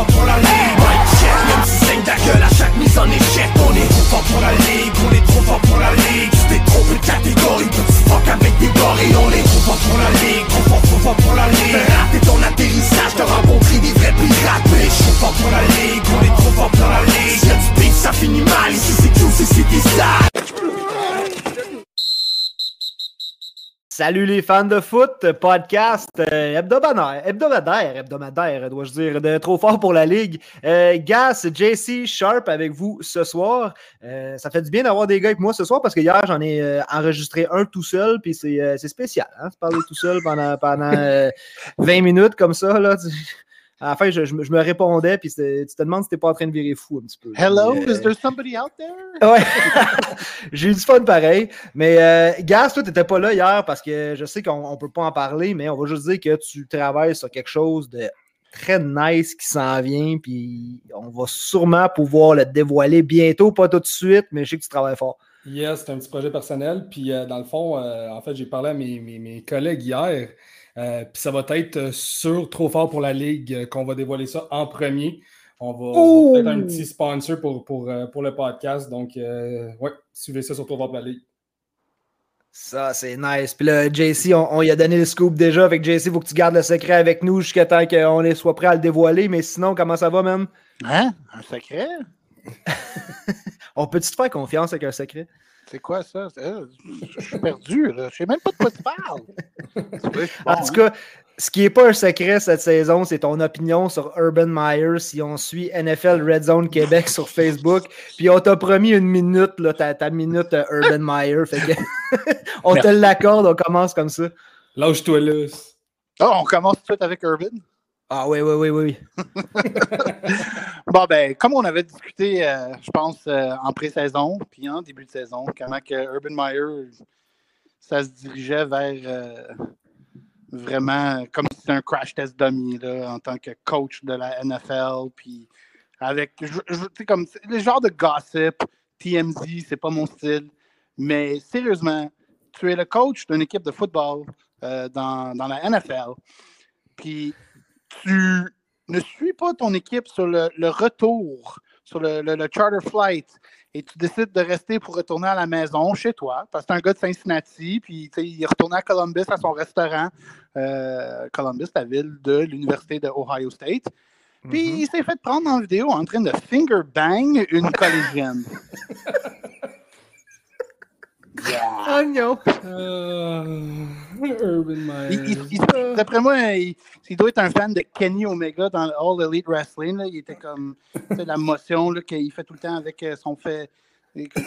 fort pour la Salut les fans de foot, podcast euh, hebdomadaire, hebdomadaire, hebdomadaire, dois-je dire, de trop fort pour la ligue. Euh, Gas, JC, Sharp avec vous ce soir. Euh, ça fait du bien d'avoir des gars avec moi ce soir parce que hier j'en ai enregistré un tout seul, puis c'est spécial, hein, de parler tout seul pendant, pendant euh, 20 minutes comme ça. Là, à la fin, je, je me- je me répondais, puis tu te demandes si t'es pas en train de virer fou un petit peu. Hello, Puis, euh, is there somebody out there? Ouais. J'ai eu du fun pareil. Mais euh, Gas, toi, t'étais pas là hier parce que je sais qu'on on peut pas en parler, mais on va juste dire que tu travailles sur quelque chose de très nice qui s'en vient. Puis on va sûrement pouvoir le dévoiler bientôt, pas tout de suite, mais je sais que tu travailles fort. Yes, c'est un petit projet personnel. Puis euh, dans le fond, euh, en fait, j'ai parlé à mes, mes- mes collègues hier. Euh, puis ça va être euh, sur Trop fort pour la Ligue euh, qu'on va dévoiler ça en premier. On va, on va faire un petit sponsor pour, pour, pour le podcast. Donc, euh, ouais, suivez ça sur Trop fort pour la Ligue. Ça, c'est nice. Puis là, JC, on, on y a donné le scoop déjà. Avec JC, il faut que tu gardes le secret avec nous jusqu'à temps qu'on soit prêt à le dévoiler. Mais sinon, comment ça va, même? Hein? Un secret? On peut-tu te faire confiance avec un secret? C'est quoi ça? Euh, Je suis perdu, là. Je sais même pas de quoi tu parles. Bon, En tout cas, ce qui n'est pas un secret cette saison, c'est ton opinion sur Urban Meyer si on suit NFL Red Zone Québec sur Facebook. Puis on t'a promis une minute, là, ta, ta minute euh, Urban Meyer. Fait que on te l'accorde, on commence comme ça. Lâche-toi là. hein? Oh, on commence tout de suite avec Urban? Ah oui, oui, oui, oui. Bon, ben, comme on avait discuté, euh, je pense, euh, en pré-saison, puis en début de saison, comment que Urban Meyer, ça se dirigeait vers euh, vraiment comme si c'était un crash test dummy, là, en tant que coach de la NFL, puis avec, je, je- comme, le genre de gossip, TMZ, c'est pas mon style, mais sérieusement, tu es le coach d'une équipe de football dans, dans la NFL, puis tu ne suis pas ton équipe sur le, le retour, sur le, le- le charter flight, et tu décides de rester pour retourner à la maison chez toi, parce que c'est un gars de Cincinnati, puis tu il est retourné à Columbus à son restaurant, euh, Columbus, la ville de l'Université de Ohio State. Puis Mhm. il s'est fait prendre en vidéo en train de finger bang une collégienne. Yeah. Ah non! Euh, Urban Meyer. D'après moi, il, il doit être un fan de Kenny Omega dans All Elite Wrestling. là. Il était comme la motion là, qu'il fait tout le temps avec euh, son fait.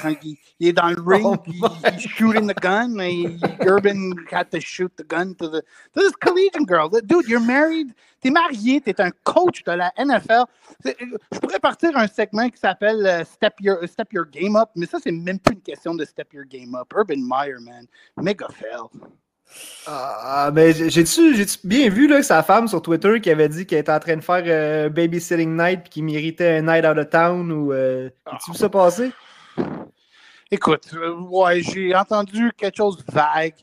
Quand il, il est dans le ring, Oh puis il- shooting the gun. mais il- Urban had to shoot the gun to, the, this collegian girl. Dude, you're married. T'es marié, t'es un coach de la NFL. Je pourrais partir un segment qui s'appelle euh, Step, your, Step Your Game Up, mais ça, c'est même plus une question de Step Your Game Up. Urban Meyer, man. Mega fail. Ah, mais j'ai- j'ai-tu bien vu là, sa femme sur Twitter qui avait dit qu'elle était en train de faire euh, babysitting night et qu'il méritait un night out of town ou euh, as-tu vu ça passer? Écoute, euh, ouais, j'ai entendu quelque chose de vague.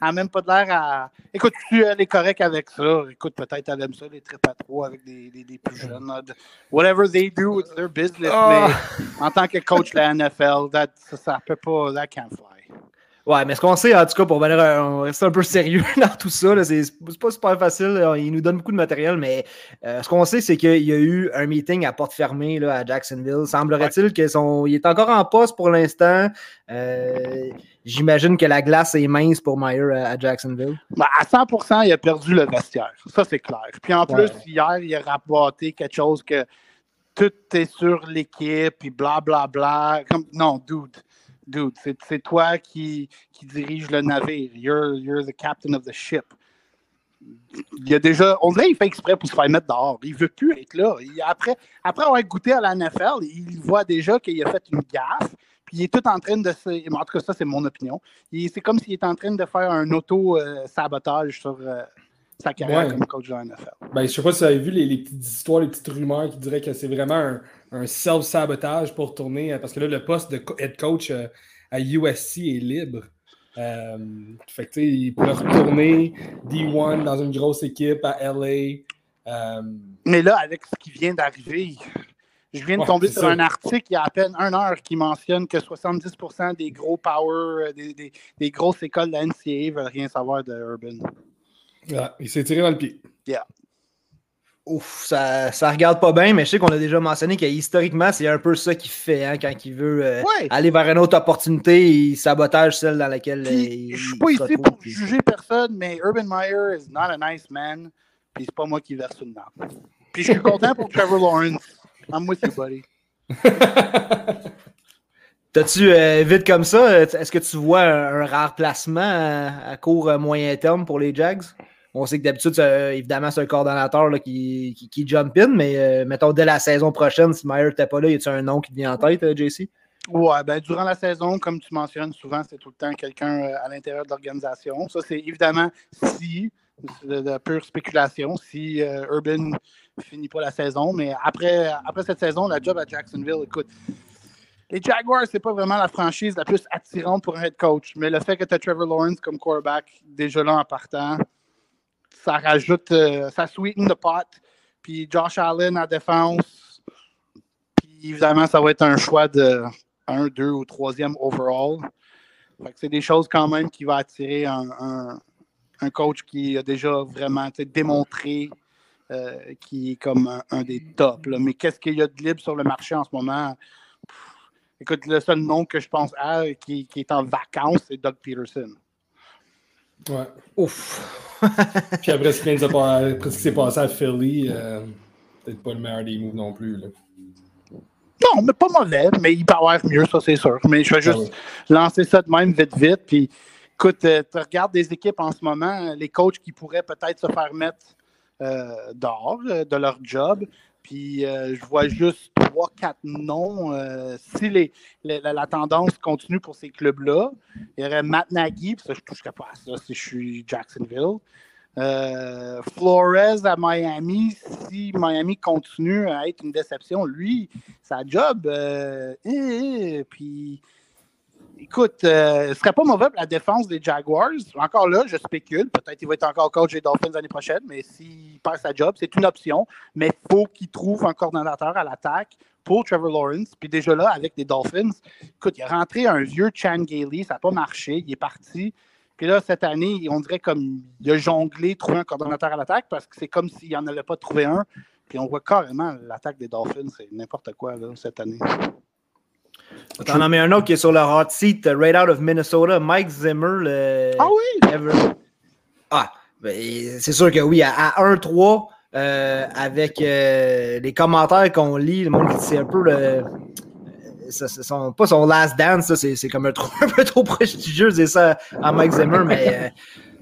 Elle n'a même pas de l'air à. Écoute, tu elle est correcte avec ça. Écoute, peut-être elle aime ça, les trips à trois avec des, des, des plus jeunes. là. De- Whatever they do, it's their business. Ah. Mais en tant que coach de la NFL, that, ça, ça peut pas. That can't fly. Ouais, mais ce qu'on sait, en tout cas, pour venir, euh, on reste un peu sérieux dans tout ça, c'est pas super facile. Il nous donne beaucoup de matériel, mais euh, ce qu'on sait, c'est qu'il y a eu un meeting à porte fermée là, à Jacksonville. Semblerait-il qu'il est encore en poste pour l'instant. Euh, J'imagine que la glace est mince pour Meyer à, à Jacksonville. Ben, à 100% il a perdu le vestiaire. Ça, c'est clair. Puis en plus, Ouais. hier, il a rabatté quelque chose que tout est sur l'équipe, puis blablabla. Comme, non, dude. Dude, c'est toi qui, qui dirige le navire. You're, you're the captain of the ship. Il a déjà. On dirait qu'il fait exprès pour se faire mettre dehors. Il veut plus être là. Après, après avoir goûté à la NFL, il voit déjà qu'il a fait une gaffe. Puis il est tout en train de se. En tout cas, ça, c'est mon opinion. C'est comme s'il est en train de faire un auto-sabotage sur euh, sa carrière Ouais. comme coach de la NFL. Ben, je sais pas si vous avez vu les, les petites histoires, les petites rumeurs qui diraient que c'est vraiment un, un self-sabotage pour tourner, euh, parce que là, le poste de head coach euh, à USC est libre. Euh, fait que, il pourrait retourner D1 dans une grosse équipe à LA. Mais là, avec ce qui vient d'arriver, je viens de tomber sur un article il y a à peine une heure qui mentionne que 70% des gros power, des, des, grosses écoles de la NCAA veulent rien savoir de Urban. Il s'est tiré dans le pied. Yeah. Ouf, ça, ça regarde pas bien, mais je sais qu'on a déjà mentionné qu'historiquement, c'est un peu ça qu'il fait hein, quand il veut euh, aller vers une autre opportunité, il sabotage celle dans laquelle euh, il. Je suis pas ici pour juger personne, mais Urban Meyer is not a nice man, puis c'est pas moi qui verse une nappe. Puis je suis content pour Trevor Lawrence. I'm with you, buddy. T'as-tu, euh, vite comme ça, est-ce que tu vois un, rare placement à, à court moyen terme pour les Jags? On sait que d'habitude, évidemment, c'est un coordonnateur qui, qui, jump in, mais euh, mettons dès la saison prochaine, si Meyer n'était pas là, y a-t-il un nom qui te vient en tête, euh, JC? Ouais, ben, durant la saison, comme tu mentionnes souvent, c'est tout le temps quelqu'un euh, à l'intérieur de l'organisation. Ça, c'est évidemment si, de, pure spéculation, si Urban ne finit pas la saison. Mais après, après cette saison, la job à Jacksonville, écoute, les Jaguars, c'est pas vraiment la franchise la plus attirante pour un head coach. Mais le fait que tu as Trevor Lawrence comme quarterback déjà là en partant, ça rajoute, euh, ça sweeten the pot. Puis Josh Allen en défense. Puis évidemment, ça va être un choix de 1, 2 ou 3e overall. c'est des choses quand même qui vont attirer un, coach qui a déjà vraiment démontré euh, qui est comme un, des tops. Mais qu'est-ce qu'il y a de libre sur le marché en ce moment? écoute, le seul nom que je pense à qui, qui est en vacances, c'est Doug Peterson. Ouais. Ouf. Puis après ce qui s'est passé à Philly, euh, peut-être pas le meilleur des moves non plus. Là. Non, mais pas mauvais, mais il peut avoir mieux, ça c'est sûr. Mais je vais juste ah lancer ça de même vite, vite. Puis écoute, euh, tu regardes des équipes en ce moment, les coachs qui pourraient peut-être se faire mettre euh, dehors de leur job. Puis euh, je vois juste trois, quatre noms. Euh, si la, tendance continue pour ces clubs-là, il y aurait Matt Nagy, puis ça, je ne toucherais pas à ça si je suis Jacksonville. Euh, Flores à Miami, si Miami continue à être une déception, lui, sa job, eh, eh, puis écoute, euh, ce serait pas mauvais pour la défense des Jaguars. Encore là, je spécule. Peut-être qu'il va être encore coach des Dolphins l'année prochaine, mais s'il perd sa job, c'est une option. Mais il faut qu'il trouve un coordonnateur à l'attaque pour Trevor Lawrence. Puis déjà là, avec les Dolphins, écoute, il est rentré un vieux Chan Gailey, ça n'a pas marché, il est parti. Puis là, cette année, on dirait comme il a jonglé, trouvé un coordonnateur à l'attaque parce que c'est comme s'il n'en avait pas trouvé un. Puis on voit carrément l'attaque des Dolphins, c'est n'importe quoi là, cette année. T'en as mis un autre qui est sur le hot seat, uh, right out of Minnesota, Mike Zimmer. Le... Ah oui? Ah, ben, c'est sûr que oui, à, 1-3, euh, avec euh, les commentaires qu'on lit, le monde c'est un peu le. Son, pas son last dance, c'est comme un, un, peu trop prestigieux, c'est ça à Mike Zimmer, mais euh,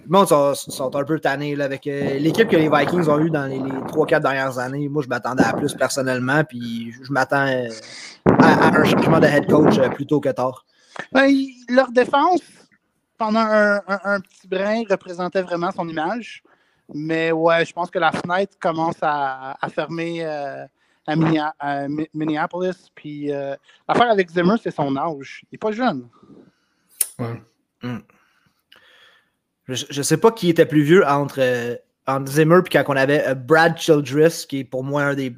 le monde sont, un peu tannés avec l'équipe que les Vikings ont eu dans les, les 3-4 dernières années. Moi, je m'attendais à plus personnellement, puis je m'attends à, un changement de head coach euh, plutôt que tard. Ben, leur défense, pendant un, petit brin, représentait vraiment son image. Mais ouais, je pense que la fenêtre commence à, fermer euh, à, Minneapolis. Puis euh, l'affaire avec Zimmer, c'est son âge. Il n'est pas jeune. Hmm. Je ne sais pas qui était plus vieux entre, entre Zimmer et quand on avait Brad Childress, qui est pour moi un des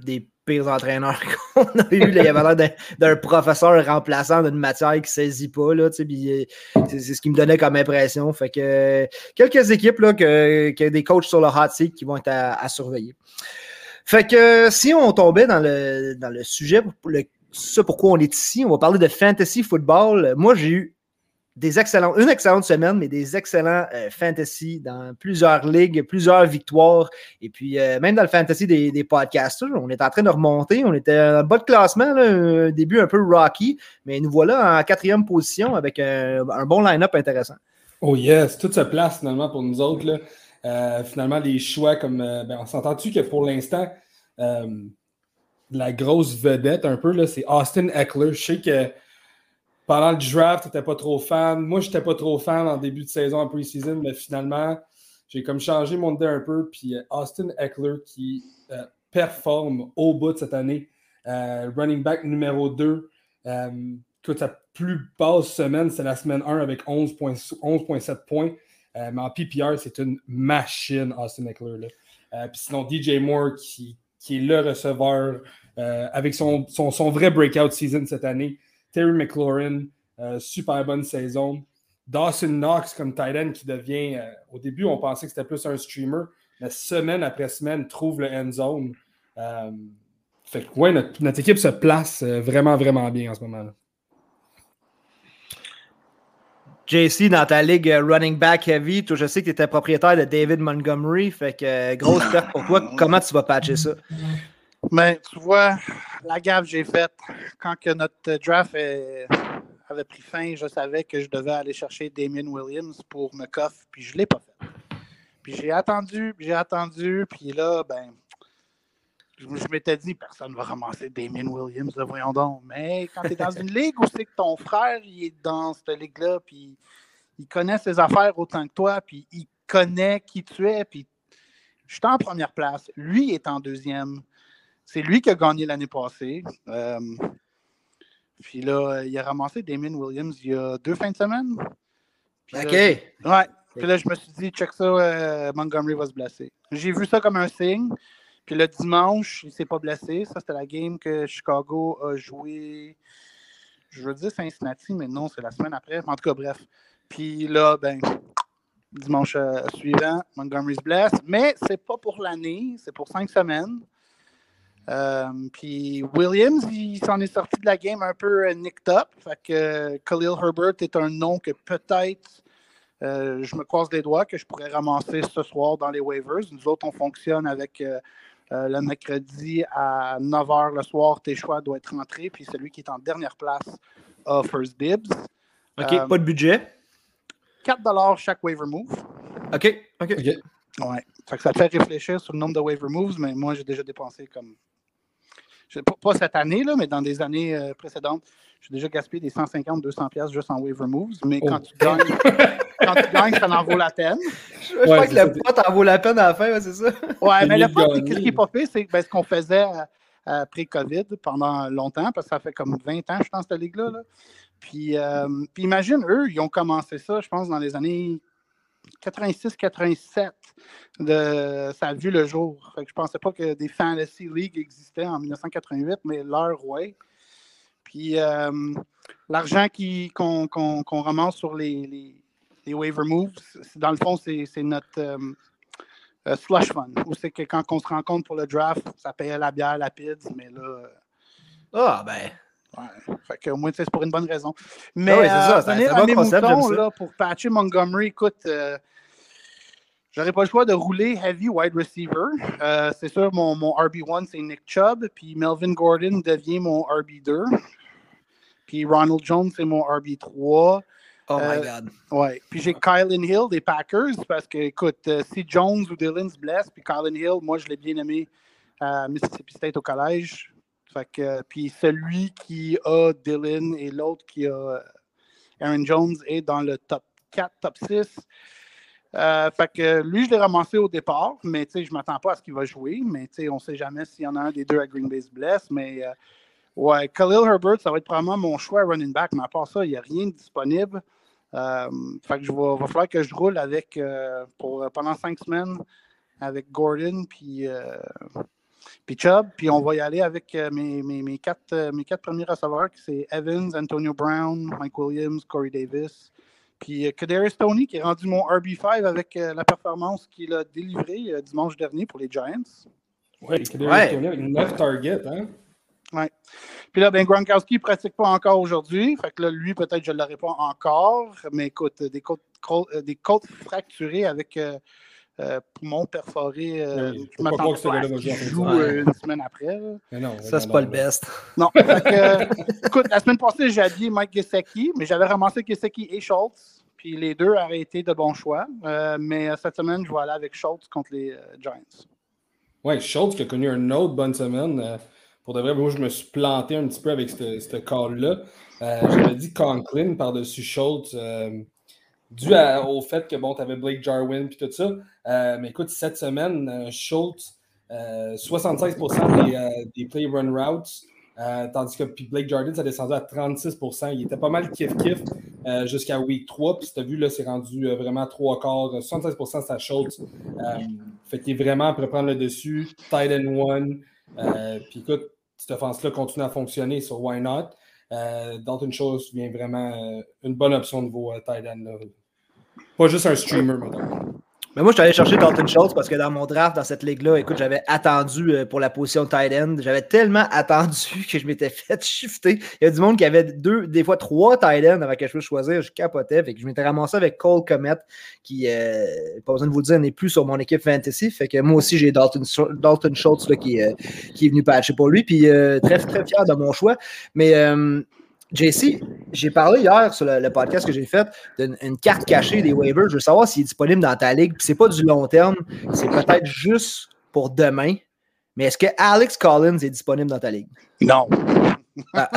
pires entraîneurs qu'on a eu. il y avait l'air d'un professeur remplaçant d'une matière qui ne saisit pas. Euh, c'est ce qui me donnait comme impression. Fait que quelques équipes là, que, que des coachs sur le hot seat qui vont être à, surveiller. Fait que si on tombait dans le, dans le sujet, ça pourquoi on est ici, on va parler de fantasy football. Moi, j'ai eu une excellente semaine, mais des excellents euh, fantasy dans plusieurs ligues, plusieurs victoires. Et puis, euh, même dans le fantasy des, podcasts, on est en train de remonter. On était en bas de classement, un début un peu rocky, mais nous voilà en quatrième position avec un, bon line-up intéressant. Oh yes, tout se place finalement pour nous autres. Euh, finalement, les choix comme. Ben, on s'entend-tu que pour l'instant, la grosse vedette un peu, c'est Austin Eckler. Je sais que pendant le draft, tu n'étais pas trop fan. Moi, je n'étais pas trop fan en début de saison, en pre-season, mais finalement, j'ai comme changé mon idée un peu. Puis euh, Austin Eckler qui euh, performe au bout de cette année. Euh, running back numéro 2. toute sa plus basse semaine, c'est la semaine 1 avec 11,7 points. mais en PPR, c'est une machine, Austin Eckler. puis sinon, DJ Moore qui, est le receveur avec son, son, son, vrai breakout season cette année. Terry McLaurin, super bonne saison. Dawson Knox comme Titan qui devient. au début, on pensait que c'était plus un streamer, mais semaine après semaine, trouve le end zone. fait que, ouais, notre, équipe se place vraiment, vraiment bien en ce moment-là. JC, dans ta ligue euh, running back heavy, je sais que tu étais propriétaire de David Montgomery, fait que euh, grosse perte pour toi. Comment tu vas patcher ça? Mais ben, tu vois, la gaffe que j'ai faite quand que notre draft avait pris fin, je savais que je devais aller chercher Damien Williams pour me coffre, puis je ne l'ai pas fait. Puis j'ai attendu, j'ai attendu, puis là, ben, je, m'étais dit, personne ne va ramasser Damien Williams, voyons donc. Mais quand tu es dans une ligue où c'est que ton frère il est dans cette ligue-là, puis il connaît ses affaires autant que toi, puis il connaît qui tu es, puis je suis en première place, lui est en deuxième. C'est lui qui a gagné l'année passée. Euh, puis là, il a ramassé Damien Williams il y a deux fins de semaine. OK. ouais. Puis là, je me suis dit, check ça, euh, Montgomery va se blesser. J'ai vu ça comme un signe. Puis le dimanche, il ne s'est pas blessé. Ça, c'était la game que Chicago a joué. Je veux dire Cincinnati, mais non, c'est la semaine après. En tout cas, bref. Puis là, ben, dimanche euh, suivant, Montgomery se blesse. Mais c'est pas pour l'année, c'est pour cinq semaines. Euh, puis Williams, il s'en est sorti de la game un peu euh, nicked up. Fait que Khalil Herbert est un nom que peut-être je me croise les doigts que je pourrais ramasser ce soir dans les waivers. Nous autres, on fonctionne avec euh, le mercredi à 9h le soir, tes choix doivent être rentrés, puis celui qui est en dernière place a First Dibs. OK, euh, pas de budget. 4 chaque waiver move. OK, OK. Ouais. Ça, ça te fait réfléchir sur le nombre de waiver moves, mais moi, j'ai déjà dépensé comme. Pas cette année, là, mais dans des années euh, précédentes, j'ai déjà gaspillé des 150, 200 pièces juste en waiver moves. Mais quand, oh. tu gagnes, quand tu gagnes, ça en vaut la peine. Je, crois que le pot en vaut la peine à la fin, c'est ça? Ouais, mais le pot, ce qui n'est pas fait, c'est ben, ce qu'on faisait euh, après COVID pendant longtemps, parce que ça fait comme 20 ans je dans cette ligue-là. Puis, euh, puis imagine, eux, ils ont commencé ça, je pense, dans les années 86-87, ça a vu le jour. je ne pensais pas que des Fantasy League existaient en 1988, mais leur, ouais. Puis euh, l'argent qu'on ramasse sur les, les, waiver moves, dans le fond, c'est notre euh, euh, slush fund. Ou c'est que quand on se rencontre pour le draft, ça payait la bière, la pizza, mais là. Ah, ben. Ouais. Fait que, au moins, c'est pour une bonne raison. Mais ah c'est ça. Un, bon concept, là, pour patcher Montgomery, écoute, J'aurais pas le choix de rouler heavy wide receiver. c'est sûr, mon, mon RB1, c'est Nick Chubb, puis Melvin Gordon devient mon RB2. Puis Ronald Jones, c'est mon RB3. Oh my euh, God. Ouais. Puis j'ai Kylan Hill des Packers parce que, écoute, euh, si Jones ou Dylan se blesse, puis Kylan Hill, moi, je l'ai bien aimé à Mississippi State au collège. Fait puis celui qui a Dylan et l'autre qui a Aaron Jones est dans le top 4, top 6. Euh, fait que lui, je l'ai ramassé au départ, mais je ne m'attends pas à ce qu'il va jouer. Mais on ne sait jamais s'il y en a un des deux à Green Bay se blesse. Mais Ouais, Khalil Herbert, ça va être probablement mon choix running back, mais à part ça, il n'y a rien de disponible. Euh, vais, va falloir que je roule avec euh, pour, euh, pendant cinq semaines avec Gordon puis, puis Chubb. Puis on va y aller avec mes, mes, mes, quatre, mes quatre premiers receveurs, qui c'est Evans, Antonio Brown, Mike Williams, Corey Davis. Puis Kadarius Tony, qui est rendu mon RB5 avec la performance qu'il a délivrée dimanche dernier pour les Giants. Oui, Kadarius Tony avec 9 targets, hein? Ouais. Puis là, ben, Gronkowski ne pratique pas encore aujourd'hui. Fait que là, lui, peut-être je ne l'aurai pas encore. Mais écoute, des côtes, euh, des côtes fracturées avec euh, euh, poumons perforés. Euh, je m'attends pas à ce joue une semaine après. Non, ça, c'est pas le best. Non. que, écoute, la semaine passée, j'ai habillé Mike Gesicki, mais j'avais ramassé Gesicki et Schultz. Puis les deux auraient été de bons choix. mais cette semaine, je vais aller avec Schultz contre les Giants. Oui, Schultz qui a connu une autre bonne semaine pour de vrai, moi, je me suis planté un petit peu avec ce call-là. Euh, J'avais dit Conklin par-dessus Schultz, euh, dû au fait que bon, tu avais Blake Jarwin et tout ça. Euh, mais écoute, cette semaine, euh, Schultz, 76% des, des, play run routes, tandis que Blake Jarwin, ça descendu à 36%. Il était pas mal kiff-kiff jusqu'à week 3. Puis tu as vu, là, c'est rendu vraiment trois quarts. 76% c'est à Schultz. Fait qu'il est vraiment à prendre le dessus. Tight end one. Euh, puis écoute, cette offense-là continue à fonctionner sur Why Not? Euh, Dalton Schultz vient vraiment euh, une bonne option niveau euh, tight end. Pas juste un streamer, maintenant. Mais moi, je suis allé chercher Dalton Schultz parce que dans mon draft, dans cette ligue-là, écoute, j'avais attendu euh, pour la position tight end. J'avais tellement attendu que je m'étais fait shifter. Il y a du monde qui avait deux, des fois trois tight ends avant que je puisse choisir. Je capotais. Fait que je m'étais ramassé avec Cole Comet, qui, euh, pas besoin de vous le dire, n'est plus sur mon équipe fantasy. Fait que moi aussi, j'ai Dalton, Dalton Schultz là, qui, euh, qui est venu patcher pour lui. Puis très, très fier de mon choix. Mais JC, j'ai parlé hier sur le, le podcast que j'ai fait d'une une carte cachée des waivers. Je veux savoir s'il est disponible dans ta ligue. C'est pas du long terme, c'est peut-être juste pour demain. Mais est-ce que Alex Collins est disponible dans ta ligue? Non. Ah,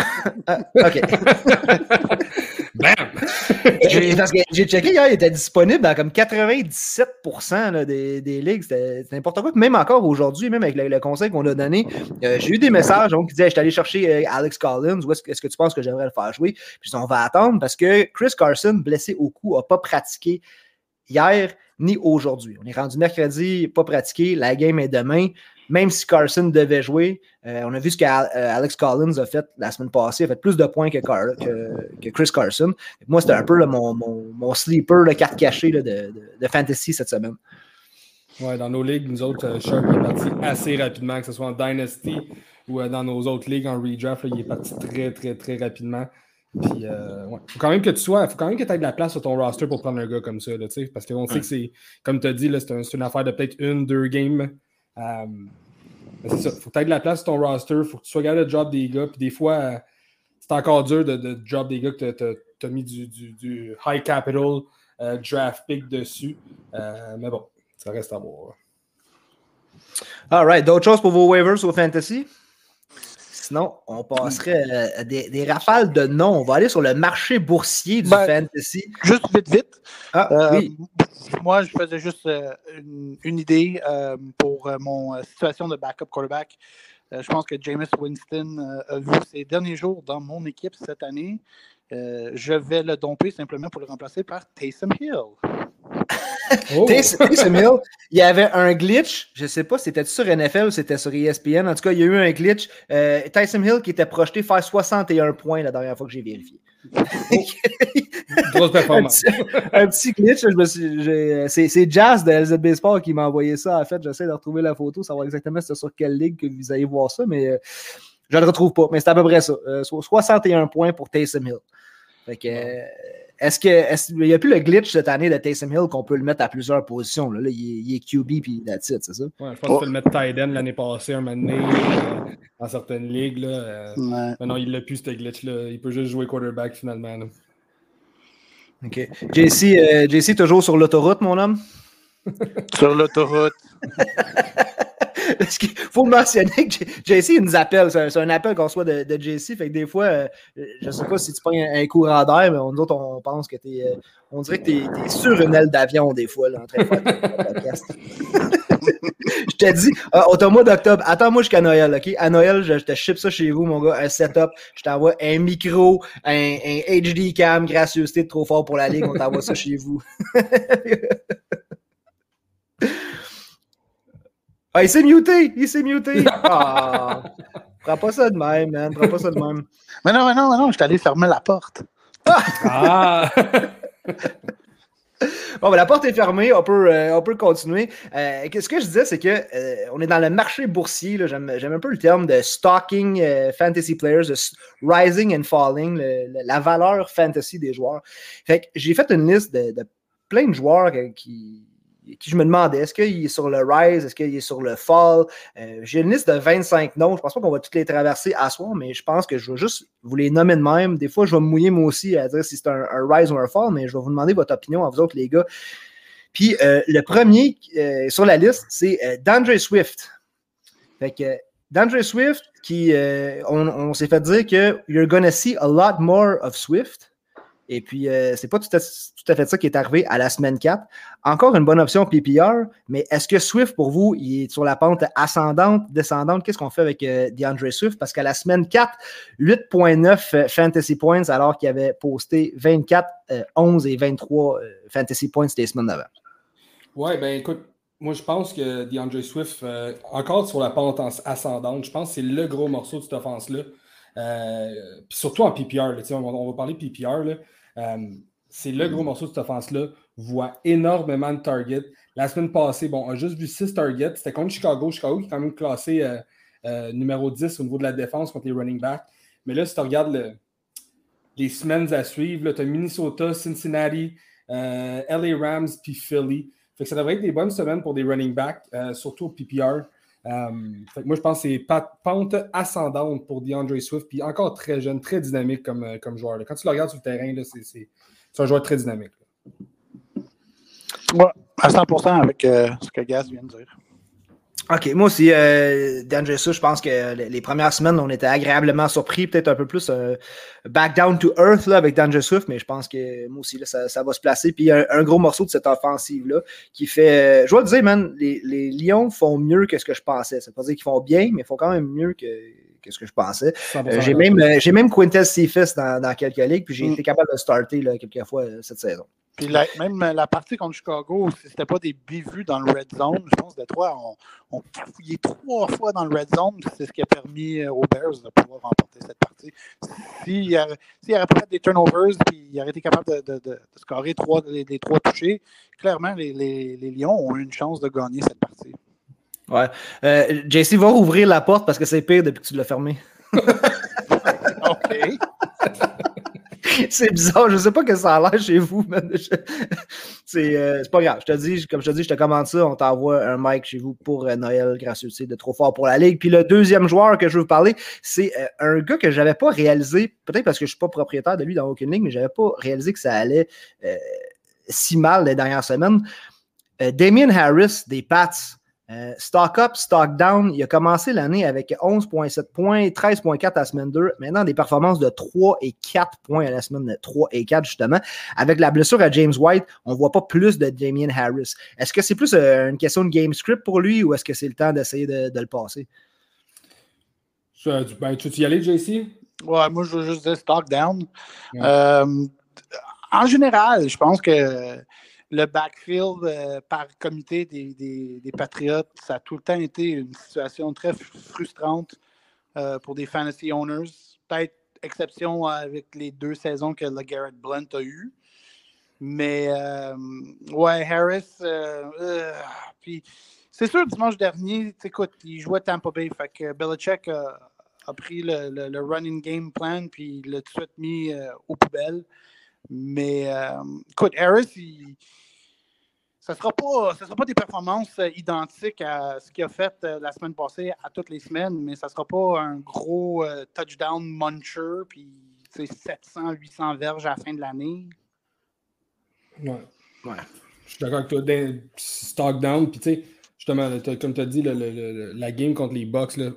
OK. J'ai- checké hier, il était disponible dans comme 97% là, des, des ligues. C'était n'importe quoi. Même encore aujourd'hui, même avec le, conseil qu'on a donné, euh, j'ai eu des messages qui disaient Je suis allé chercher euh, Alex Collins, où est-ce que, tu penses que j'aimerais le faire jouer? Puis on va attendre parce que Chris Carson, blessé au cou, n'a pas pratiqué hier ni aujourd'hui. On est rendu mercredi, pas pratiqué. La game est demain. Même si Carson devait jouer, euh, on a vu ce qu'Alex Collins a fait la semaine passée. Il a fait plus de points que, Car- que- que Chris Carson. Moi, c'était un peu là, mon, mon, mon sleeper, la carte cachée là, de, de- de fantasy cette semaine. Ouais, dans nos ligues, nous autres, euh, Sharp est parti assez rapidement, que ce soit en Dynasty ou euh, dans nos autres ligues en redraft, là, il est parti très, très, très rapidement. Puis, euh, ouais. faut quand même que tu sois, faut quand même que tu aies de la place sur ton roster pour prendre un gars comme ça, là, parce qu'on sait que c'est, comme tu as dit, c'est, un- c'est une affaire de peut-être une, deux games. Euh, c'est ça, faut que tu aies de la place sur ton roster, faut que tu sois capable de drop des gars, puis des fois, euh, c'est encore dur de, de drop des gars que tu as mis du, du- high capital euh, draft pick dessus. Euh, mais bon, ça reste à voir. All right. D'autres choses pour vos waivers au fantasy? Sinon, on passerait euh, à des, des rafales de noms. On va aller sur le marché boursier du Ben, fantasy. Juste vite, vite. Ah, Euh, oui. Moi, je faisais juste euh, une, une idée euh, pour mon situation de backup quarterback. Je pense que Jameis Winston a vu ses derniers jours dans mon équipe cette année. Je vais le domper simplement pour le remplacer par Taysom Hill. Oh! Taysom Hill, il y avait un glitch. Je ne sais pas si c'était sur NFL ou c'était sur ESPN. En tout cas, il y a eu un glitch. Euh, Tyson Hill qui était projeté faire 61 points la dernière fois que j'ai vérifié. Grosse un, performance. petit, un petit glitch. C'est Jazz de LZB Sport qui m'a envoyé ça. En fait, j'essaie de retrouver la photo, savoir exactement sur quelle ligue que vous allez voir ça, mais euh, je ne le retrouve pas. Mais c'est à peu près ça. Euh, so- 61 points pour Taysom Hill. Fait que, euh, est-ce que est-ce- il n'y a plus le glitch cette année de Taysom Hill qu'on peut le mettre à plusieurs positions? Là, Là, il, est, il est QB puis that's it, c'est ça? Ouais, je pense que tu peux le mettre tight end l'année passée, un moment donné, euh, dans certaines ligues. Là, euh, Ouais. mais non, il l'a plus, ce glitch-là. Il peut juste jouer quarterback finalement. là. OK. JC, euh, JC, toujours sur l'autoroute, mon homme? Sur l'autoroute. Parce qu'il faut mentionner que JC nous appelle. C'est un, un appel qu'on reçoit de, de JC. Fait que des fois, euh, je sais pas si tu prends un, un courant d'air, mais nous autres, on pense que tu es. on dirait que tu es, sur une aile d'avion, des fois, là, en train de faire ton podcast. je te dis, euh, au mois d'octobre, attends-moi jusqu'à Noël, OK? À Noël, je, te ship ça chez vous, mon gars, un setup. Je t'envoie un micro, un, un HD cam, gracieuseté de trop fort pour la ligue. On t'envoie ça chez vous. Ah, il s'est muté! Il s'est muté! Ah! Prends pas ça de même, man. Prends pas ça de même. Mais non, mais non, mais non, je suis allé fermer la porte. Ah! Bon, ben, la porte est fermée, on peut, euh, on peut continuer. Euh, ce que je disais, c'est que euh, on est dans le marché boursier. J'aime j'aime un peu le terme de stocking euh, fantasy players, de rising and falling, le- le- la valeur fantasy des joueurs. Fait que j'ai fait une liste de, de plein de joueurs qui, qui je me demandais, est-ce qu'il est sur le rise, est-ce qu'il est sur le fall? Euh, j'ai une liste de 25 noms. Je pense pas qu'on va toutes les traverser à soir, mais je pense que je vais juste vous les nommer de même. Des fois, je vais me mouiller moi aussi à dire si c'est un, rise ou un fall, mais je vais vous demander votre opinion à vous autres, les gars. Puis euh, le premier euh, sur la liste, c'est Dandre Swift. Fait que Dandre Swift, qui on, on s'est fait dire que you're gonna see a lot more of Swift. Et puis, euh, c'est pas tout à, fait ça qui est arrivé à la semaine 4. Encore une bonne option PPR, mais est-ce que Swift, pour vous, il est sur la pente ascendante, descendante? Qu'est-ce qu'on fait avec euh, DeAndre Swift? Parce qu'à la semaine 4, 8.9 euh, fantasy points, alors qu'il avait posté 24, euh, 11 et 23 euh, fantasy points des semaines d'avant. Ouais, ben écoute, moi, je pense que DeAndre Swift, euh, encore sur la pente ascendante, je pense que c'est le gros morceau de cette offense-là. Euh, surtout en PPR, on, va, parler PPR. Euh, c'est le gros morceau de cette offense-là. Voit énormément de targets. La semaine passée, bon, on a juste vu 6 targets. C'était contre Chicago. Chicago qui est quand même classé numéro 10 au niveau de la défense contre les running backs. Mais là, si tu regardes les semaines à suivre, tu as Minnesota, Cincinnati, LA Rams puis Philly ça devrait être des bonnes semaines pour des running backs, euh, surtout au PPR. Euh, moi, je pense que c'est pente ascendante pour DeAndre Swift, puis encore très jeune, très dynamique comme, euh, comme joueur. Quand tu le regardes sur le terrain, c'est un joueur très dynamique. Oui, à 100% avec ce que Gaz vient de dire. OK, moi aussi, euh, je pense que les premières semaines, on était agréablement surpris, peut-être un peu plus euh, back down to earth là, avec Danger Swift, mais je pense que moi aussi, là, ça, va se placer. Puis il y a un, gros morceau de cette offensive-là qui fait. Euh, je dois te dire, man, les, les, Lions font mieux que ce que je pensais. Ça veut pas dire qu'ils font bien, mais ils font quand même mieux que, ce que je pensais. Euh, j'ai même, j'ai même Quintel Cephas dans, dans quelques ligues, puis j'ai mm. été capable de starter là, quelques fois cette saison. Puis même la partie contre Chicago, c'était pas des bévues dans le red zone. Je pense que Detroit ont, ont cafouillé trois fois dans le red zone. C'est ce qui a permis aux Bears de pouvoir remporter cette partie. S'il si n'avait pas des turnovers puis il aurait été capable de, de, scorer trois, les, trois touchés, clairement, les, les, les, Lions ont eu une chance de gagner cette partie. Ouais. Euh, JC va rouvrir la porte parce que c'est pire depuis que tu l'as fermé. OK. c'est bizarre, je sais pas que ça a l'air chez vous, euh, C'est pas grave. Je te dis, comme je te dis, je te commande ça, on t'envoie un mic chez vous pour euh, Noël gratuit de trop fort pour la Ligue. Puis le deuxième joueur que je veux vous parler, c'est euh, un gars que j'avais pas réalisé, peut-être parce que je suis pas propriétaire de lui dans aucune ligue, mais j'avais pas réalisé que ça allait si mal les dernières semaines. Damien Harris des Pats. Euh, stock up, stock down. Il a commencé l'année avec 11,7 points, 13,4 à la semaine 2. Maintenant, des performances de 3 et 4 points à la semaine 3 et 4, justement. Avec la blessure à James White, on ne voit pas plus de Damien Harris. Est-ce que c'est plus euh, une question de game script pour lui ou est-ce que c'est le temps d'essayer de, le passer? Ben, tu veux y aller, JC? Ouais, moi, je veux juste dire stock down. Euh, en général, je pense que le backfield euh, par comité des, des, Patriotes, ça a tout le temps été une situation très frustrante euh, pour des fantasy owners. Peut-être exception avec les deux saisons que le Garrett Blunt a eues. Mais euh, ouais, Harris, puis c'est sûr, dimanche dernier, écoute, il jouait Tampa Bay. Fait que Belichick a, pris le, le, running game plan puis il l'a tout de suite mis aux poubelles. Mais écoute, Harris, il, ce ne sera, pas, sera pas des performances euh, identiques à ce qu'il a fait euh, la semaine passée à toutes les semaines, mais ça ne sera pas un gros euh, touchdown muncher, puis 700, 800 verges à la fin de l'année. Ouais. ouais. Je suis d'accord avec toi. Stock down, puis tu sais, justement, comme tu as dit, la game contre les Bucks, là,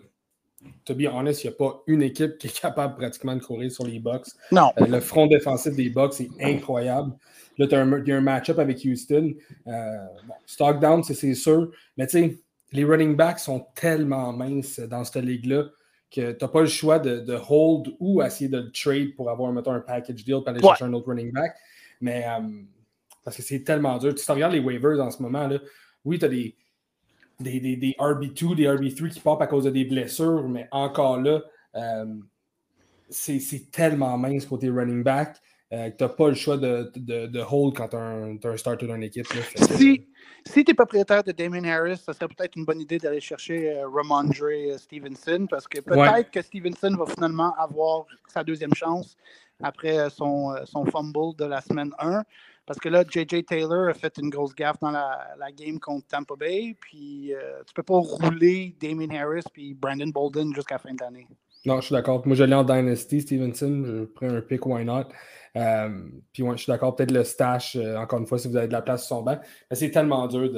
to be honest, il n'y a pas une équipe qui est capable pratiquement de courir sur les Bucks. Non. le front défensif des Bucks est incroyable. Là, tu as un, match-up avec Houston. Euh, stock down, c'est sûr. Mais tu sais, les running backs sont tellement minces dans cette ligue-là que tu n'as pas le choix de, hold ou essayer de trade pour avoir, mettons, un package deal pour aller chercher un autre running back. Mais euh, parce que c'est tellement dur. Tu regardes les waivers en ce moment, là, oui, tu as des, des, des, RB2, des RB3 qui partent à cause de des blessures, mais encore là, euh, c'est tellement mince pour tes running backs. Euh, tu n'as pas le choix de, de, de hold quand tu as, un starter dans l'équipe. Si, si tu es propriétaire de Damon Harris, ça serait peut-être une bonne idée d'aller chercher euh, Ramondre euh, Stevenson parce que peut-être que Stevenson va finalement avoir sa deuxième chance après son, son fumble de la semaine 1. Parce que là, J.J. Taylor a fait une grosse gaffe dans la, la game contre Tampa Bay. Puis tu peux pas rouler Damon Harris puis Brandon Bolden jusqu'à la fin de l'année. Non, je suis d'accord. Moi, je l'ai en Dynasty, Stevenson. Je prends un pick, why not? Euh, puis ouais, je suis d'accord, peut-être le stash, euh, encore une fois, si vous avez de la place sur son banc. Mais c'est tellement dur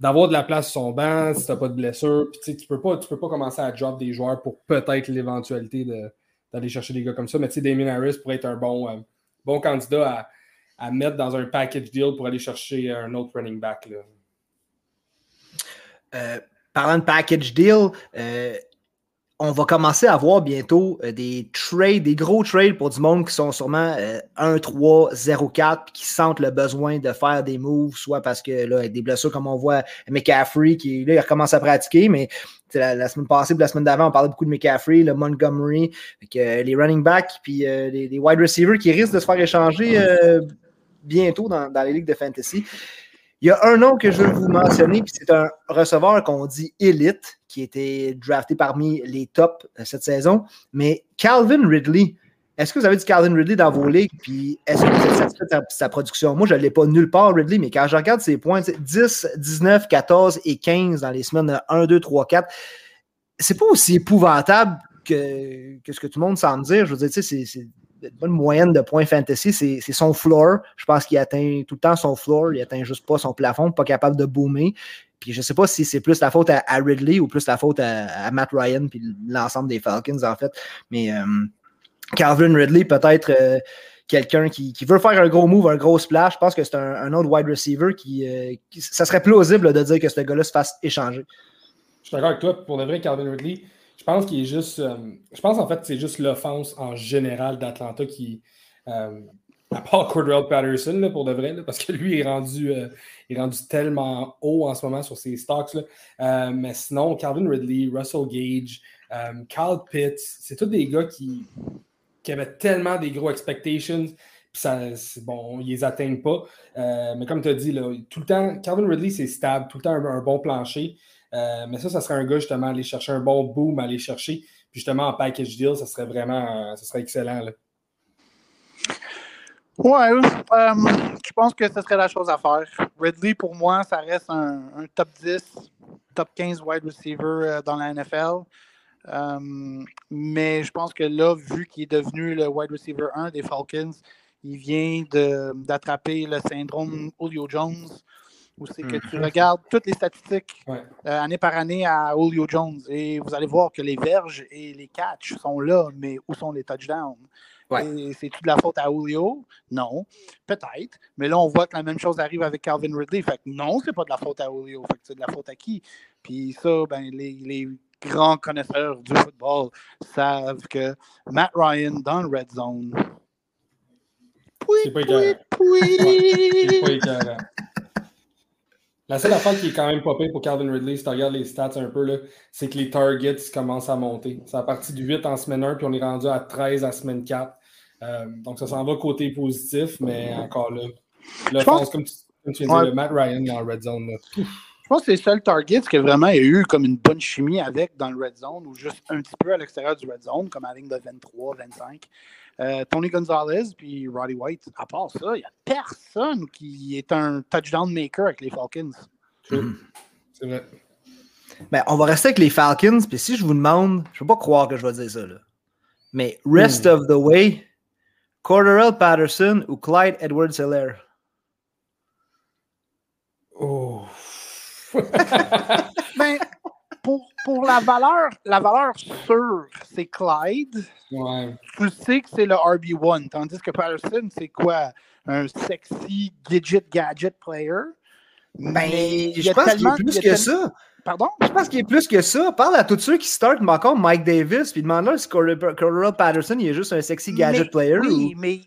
d'avoir de la place sur son banc si tu n'as pas de blessure. Puis tu ne peux, pas, peux pas commencer à drop des joueurs pour peut-être l'éventualité d'aller chercher des gars comme ça. Mais tu sais, Damien Harris pourrait être un bon, euh, bon candidat à, à, mettre dans un package deal pour aller chercher un autre running back. parlant de package deal, on va commencer à voir bientôt euh, des trades, des gros trades pour du monde qui sont sûrement 1, 3, 0, 4, qui sentent le besoin de faire des moves, soit parce que là, avec des blessures comme on voit McCaffrey, qui là, il recommence à pratiquer, mais la, semaine passée la semaine d'avant, on parlait beaucoup de McCaffrey, le Montgomery, euh, les running backs, puis euh, les, wide receivers qui risquent de se faire échanger bientôt dans, dans les ligues de fantasy. Il y a un nom que je veux vous mentionner, puis c'est un receveur qu'on dit élite, qui était drafté parmi les tops cette saison. Mais Calvin Ridley, est-ce que vous avez du Calvin Ridley dans vos ligues? Puis est-ce que vous êtes satisfait de sa, production? Moi, je ne l'ai pas nulle part, Ridley, mais quand je regarde ses points, 10, 19, 14 et 15 dans les semaines 1, 2, 3, 4, c'est pas aussi épouvantable que, que, ce que tout le monde semble dire. Je veux dire, c'est bonne moyenne de points fantasy, c'est son floor. Je pense qu'il atteint tout le temps son floor, il atteint juste pas son plafond, pas capable de boomer. Puis je sais pas si c'est plus la faute à, Ridley ou plus la faute à, Matt Ryan puis l'ensemble des Falcons en fait. Mais euh, Calvin Ridley peut-être euh, quelqu'un qui, veut faire un gros move, un gros splash. Je pense que c'est un, autre wide receiver qui, euh, qui, ça serait plausible de dire que ce gars-là se fasse échanger. Je suis d'accord avec toi. Pour de vrai, Calvin Ridley, pense qu'il est juste. Euh, je pense en fait que c'est juste l'offense en général d'Atlanta qui. Euh, à part Cordell Patterson, pour de vrai, parce que lui est rendu, euh, est rendu tellement haut en ce moment sur ses stocks. mais sinon, Calvin Ridley, Russell Gage, Kyle Pitts, c'est tous des gars qui, qui avaient tellement des gros expectations. Puis ça, bon, ils les atteignent pas. mais comme tu as dit, là, tout le temps, Calvin Ridley, c'est stable, tout le temps un bon plancher. Euh, mais ça, ça serait un gars justement aller chercher un bon boom, aller chercher. Puis justement, en package deal, ça serait vraiment ça serait excellent. Là. Ouais, euh, je pense que ce serait la chose à faire. Ridley, pour moi, ça reste un, top 10, top 15 wide receiver euh, dans la NFL. mais je pense que là, vu qu'il est devenu le wide receiver 1 des Falcons, il vient d'attraper le syndrome Julio Jones où c'est que tu regardes toutes les statistiques euh, année par année à Julio Jones et vous allez voir que les verges et les catchs sont là, mais où sont les touchdowns? C'est tout de la faute à Julio? Non. Peut-être. Mais là, on voit que la même chose arrive avec Calvin Ridley. Fait que non, c'est pas de la faute à Julio. Fait que c'est de la faute à qui? Puis ça, ben, les, grands connaisseurs du football savent que Matt Ryan dans le red zone. C'est pas C'est pas la seule affaire qui est quand même pas pour Calvin Ridley, si tu regardes les stats un peu, c'est que les targets commencent à monter. C'est à partir du 8 en semaine 1, puis on est rendu à 13 en semaine 4. Euh, donc ça s'en va côté positif, mais encore là, je pense, comme tu, comme tu le Matt Ryan dans le red zone. Je pense que c'est le seul target que vraiment il y a eu comme une bonne chimie avec dans le red zone ou juste un petit peu à l'extérieur du red zone, comme à la ligne de 23, 25. Euh, Tony Gonzalez puis Roddy White, à part ça, il n'y a personne qui est un touchdown maker avec les Falcons. Mhm. C'est vrai. Ben, on va rester avec les Falcons, puis si je vous demande, je ne peux pas croire que je vais dire ça, là. mais rest of the way, Corderell Patterson ou Clyde Edwards-Hilaire? Oh. ben, pour, la valeur, la valeur sûre, c'est Clyde. Ouais. Tu sais que c'est le RB1, tandis que Patterson, c'est quoi? Un sexy gadget gadget player. Ben, je pense qu'il est plus que ça. Pardon? Je pense qu'il est plus que ça. Parle à tous ceux qui startent encore Mike Davis, puis demande-leur si Cordell Patterson il est juste un sexy gadget player. Oui, mais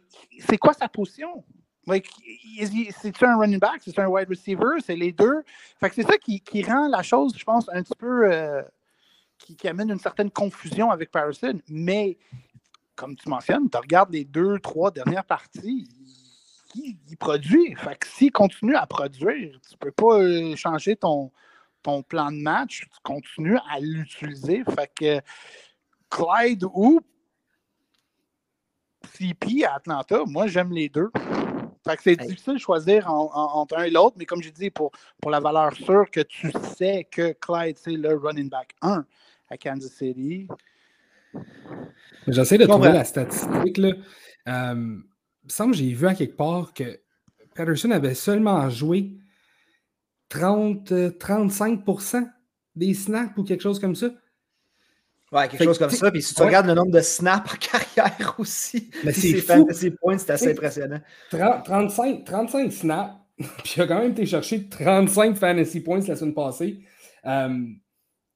c'est quoi sa position? C'est-tu un running back, c'est un wide receiver, c'est les deux? Fait que c'est ça qui, rend la chose, je pense, un petit peu. Euh, qui, amène une certaine confusion avec Patterson. Mais, comme tu mentionnes, tu regardes les deux, trois dernières parties, il, produit. Fait que s'il continue à produire, tu peux pas euh, changer ton, ton plan de match, tu continues à l'utiliser. Fait que Clyde ou CP à Atlanta, moi j'aime les deux. Fait que c'est difficile de choisir entre un et l'autre, mais comme je dis, pour, pour la valeur sûre que tu sais que Clyde, c'est le running back 1 à Kansas City. J'essaie de trouver la statistique. Là. Euh, il me semble que j'ai vu à quelque part que Patterson avait seulement joué 30, 35% des snaps ou quelque chose comme ça. Ouais, quelque chose comme ça. Puis si tu regardes le nombre de snaps en carrière aussi, mais c'est fantasy points, c'est assez impressionnant. 35, 35 snaps, puis il a quand même été chercher 35 fantasy points la semaine passée. Euh,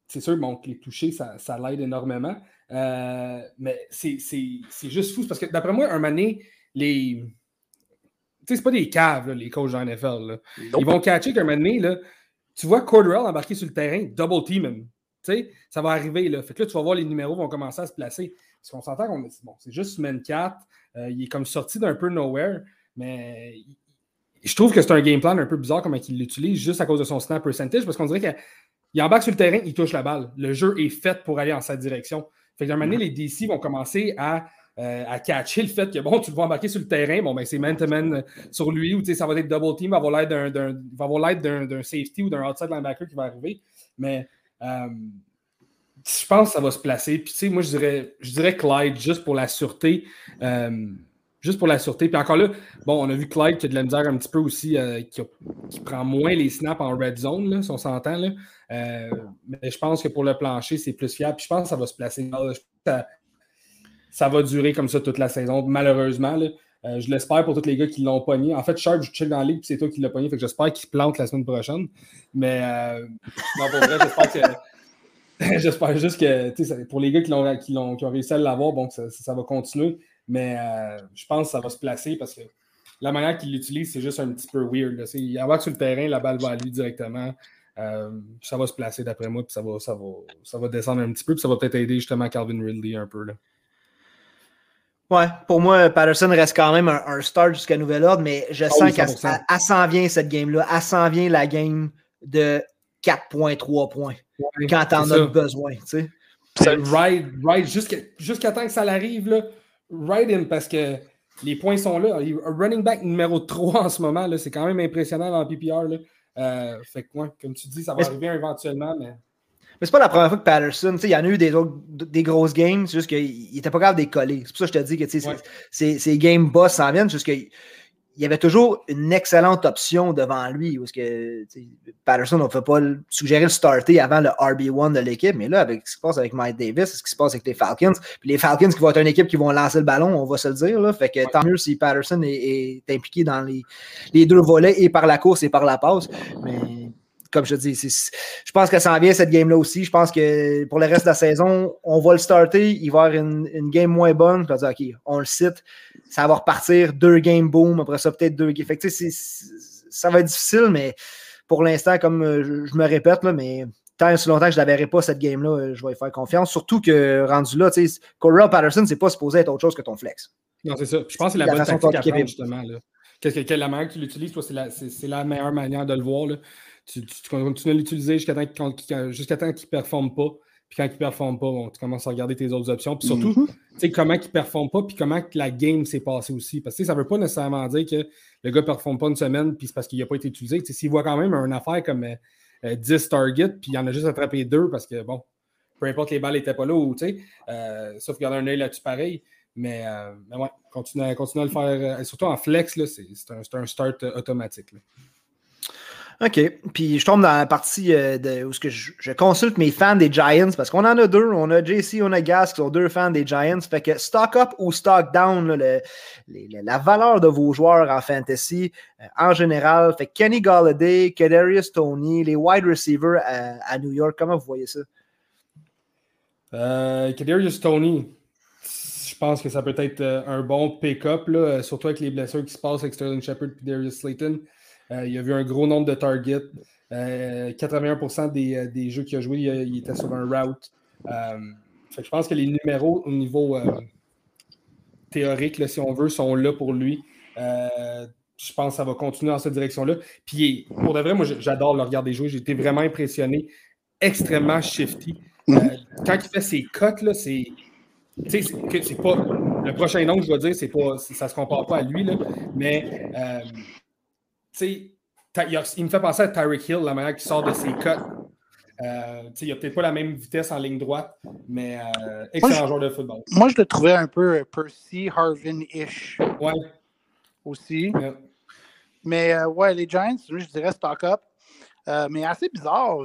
c'est sûr bon, que les touchés, ça, l'aide énormément. mais c'est juste fou parce que d'après moi, un mané, les. Tu sais, c'est pas des caves, les coachs de NFL. Ils vont catcher qu'un moment donné, là, tu vois Cordell embarquer sur le terrain, double team sais, ça va arriver. Là. Fait que là, tu vas voir les numéros vont commencer à se placer. Parce qu'on s'entend qu'on bon, c'est juste semaine 4. Euh, il est comme sorti d'un peu nowhere, mais je trouve que c'est un game plan un peu bizarre comment il l'utilise juste à cause de son snap percentage parce qu'on dirait qu'il embarque sur le terrain, il touche la balle. Le jeu est fait pour aller en sa direction. Fait que d'un moment donné, les DC vont commencer à, euh, à catcher le fait que bon, tu le vois embarquer sur le terrain, bon, ben c'est man-to-man sur lui, ou ça va être double team, va avoir l'aide d'un safety ou d'un outside linebacker qui va arriver. Mais euh, je pense que ça va se placer. Puis, tu sais, moi, je dirais, je dirais Clyde juste pour la sûreté. Euh, juste pour la sûreté. Puis encore là, bon, on a vu Clyde qui a de la misère un petit peu aussi, euh, qui, prend moins les snaps en red zone, là, si on s'entend. mais je pense que pour le plancher, c'est plus fiable. Puis je pense que ça va se placer. ça, va durer comme ça toute la saison, malheureusement. Je l'espère pour tous les gars qui l'ont pogné. En fait, Sharp, je check dans la ligue, puis c'est toi qui l'as pogné. J'espère qu'il plante la semaine prochaine. Mais non, pour vrai, j'espère que juste que pour les gars qui, ont, qui, ont, réussi à l'avoir, bon, ça, va continuer. Mais euh, je pense que ça va se placer parce que la manière qu'il l'utilise, c'est juste un petit peu weird. Là. Il que sur le terrain, la balle va à lui directement. Euh, ça va se placer d'après moi, puis ça va, ça, va, ça va descendre un petit peu, puis ça va peut-être aider justement Calvin Ridley un peu. Ouais, pour moi, Patterson reste quand même un, start jusqu'à nouvel ordre, mais je ah sens qu'elle s'en vient cette game-là. Elle s'en vient la game de 4.3 points quand t'en as besoin. Tu sais. Ride, ride jusqu'à temps que ça l'arrive, là. Ride in parce que les points sont là. Running back numéro 3 en ce moment, c'est quand même impressionnant dans le PPR. Là. Euh, fait que, comme tu dis, ça va arriver éventuellement, mais. Mais c'est pas la première fois que Patterson, il y en a eu des, des grosses games, c'est juste qu'il était pas capable de décoller. C'est pour ça que je te dis que ces, games boss s'en viennent, juste que il y avait toujours une excellente option devant lui. Parce que Patterson, on ne peut pas suggérer le starter avant le RB1 de l'équipe, mais là, avec ce qui se passe avec Mike Davis, ce qui se passe avec les Falcons, puis les Falcons qui vont être une équipe qui vont lancer le ballon, on va se le dire. Là, fait que tant mieux si Patterson est, impliqué dans les, les, deux volets, et par la course et par la passe. Mais comme je te dis, je pense que ça en vient cette game-là aussi. Je pense que pour le reste de la saison, on va le starter. Il va y avoir une, game moins bonne. On va dire, OK, on le cite. Ça va repartir deux games boom. Après ça, peut-être deux games. Fait que, ça va être difficile, mais pour l'instant, comme euh, je, me répète, là, mais tant et si longtemps que je ne la verrai pas, cette game-là, euh, je vais y faire confiance. Surtout que rendu là, Corral Patterson, c'est pas supposé être autre chose que ton flex. Non, c'est ça. Je pense que c'est la, bonne tactique à prendre, justement. Qu'est-ce que, la manière que tu l'utilises, c'est la, la, meilleure manière de le voir. Là tu, continues à l'utiliser jusqu'à temps qu'il ne performe pas. Puis quand il ne performe pas, tu commences à regarder tes autres options. Puis surtout, tu sais comment il ne performe pas, puis comment la game s'est passée aussi. Parce que ça ne veut pas nécessairement dire que le gars ne performe pas une semaine, puis c'est parce qu'il n'a pas été utilisé. S'il voit quand même une affaire comme 10 euh, euh, targets, puis il en a juste attrapé deux parce que, bon, peu importe les balles n'étaient pas là, ou, euh, sauf qu'il y a un œil là-dessus pareil. Mais, mais ouais, continue à, à, le faire, surtout en flex, c'est un, un, start automatique. OK. Puis je tombe dans la partie euh, de, où je, consulte mes fans des Giants parce qu'on en a deux. On a JC, on a Gas qui sont deux fans des Giants. Fait que stock up ou stock down, la valeur de vos joueurs en fantasy euh, en général. Fait que Kenny Galladay, Kadarius Tony, les wide receivers à, New York. Comment vous voyez ça? Euh, Kadarius Tony, je pense que ça peut être euh, un bon pick-up, surtout avec les blessures qui se passent avec Sterling Shepard et Darius Slayton. Euh, il a vu un gros nombre de targets. 81% euh, des, euh, des, jeux qu'il a joué, il, était sur un route. je pense que les numéros au niveau théorique, si on veut, sont là pour lui. je pense que ça va continuer dans cette direction-là. Puis pour de vrai, moi j'adore le regarder jouer. J'ai été vraiment impressionné. Extrêmement shifty. quand il fait ses cotes, là, c'est. c'est pas. Le prochain nom, je dois dire, c'est pas, ça ne se compare pas à lui, là, mais il, me fait penser à Tyreek Hill, la manière qu'il sort de ses cuts. Euh, il n'a peut-être pas la même vitesse en ligne droite, mais euh, excellent joueur de football. Moi, je le trouvais un peu Percy Harvin-ish. Ouais. Aussi. Mais euh, ouais, les Giants, je dirais stock up. mais assez bizarre.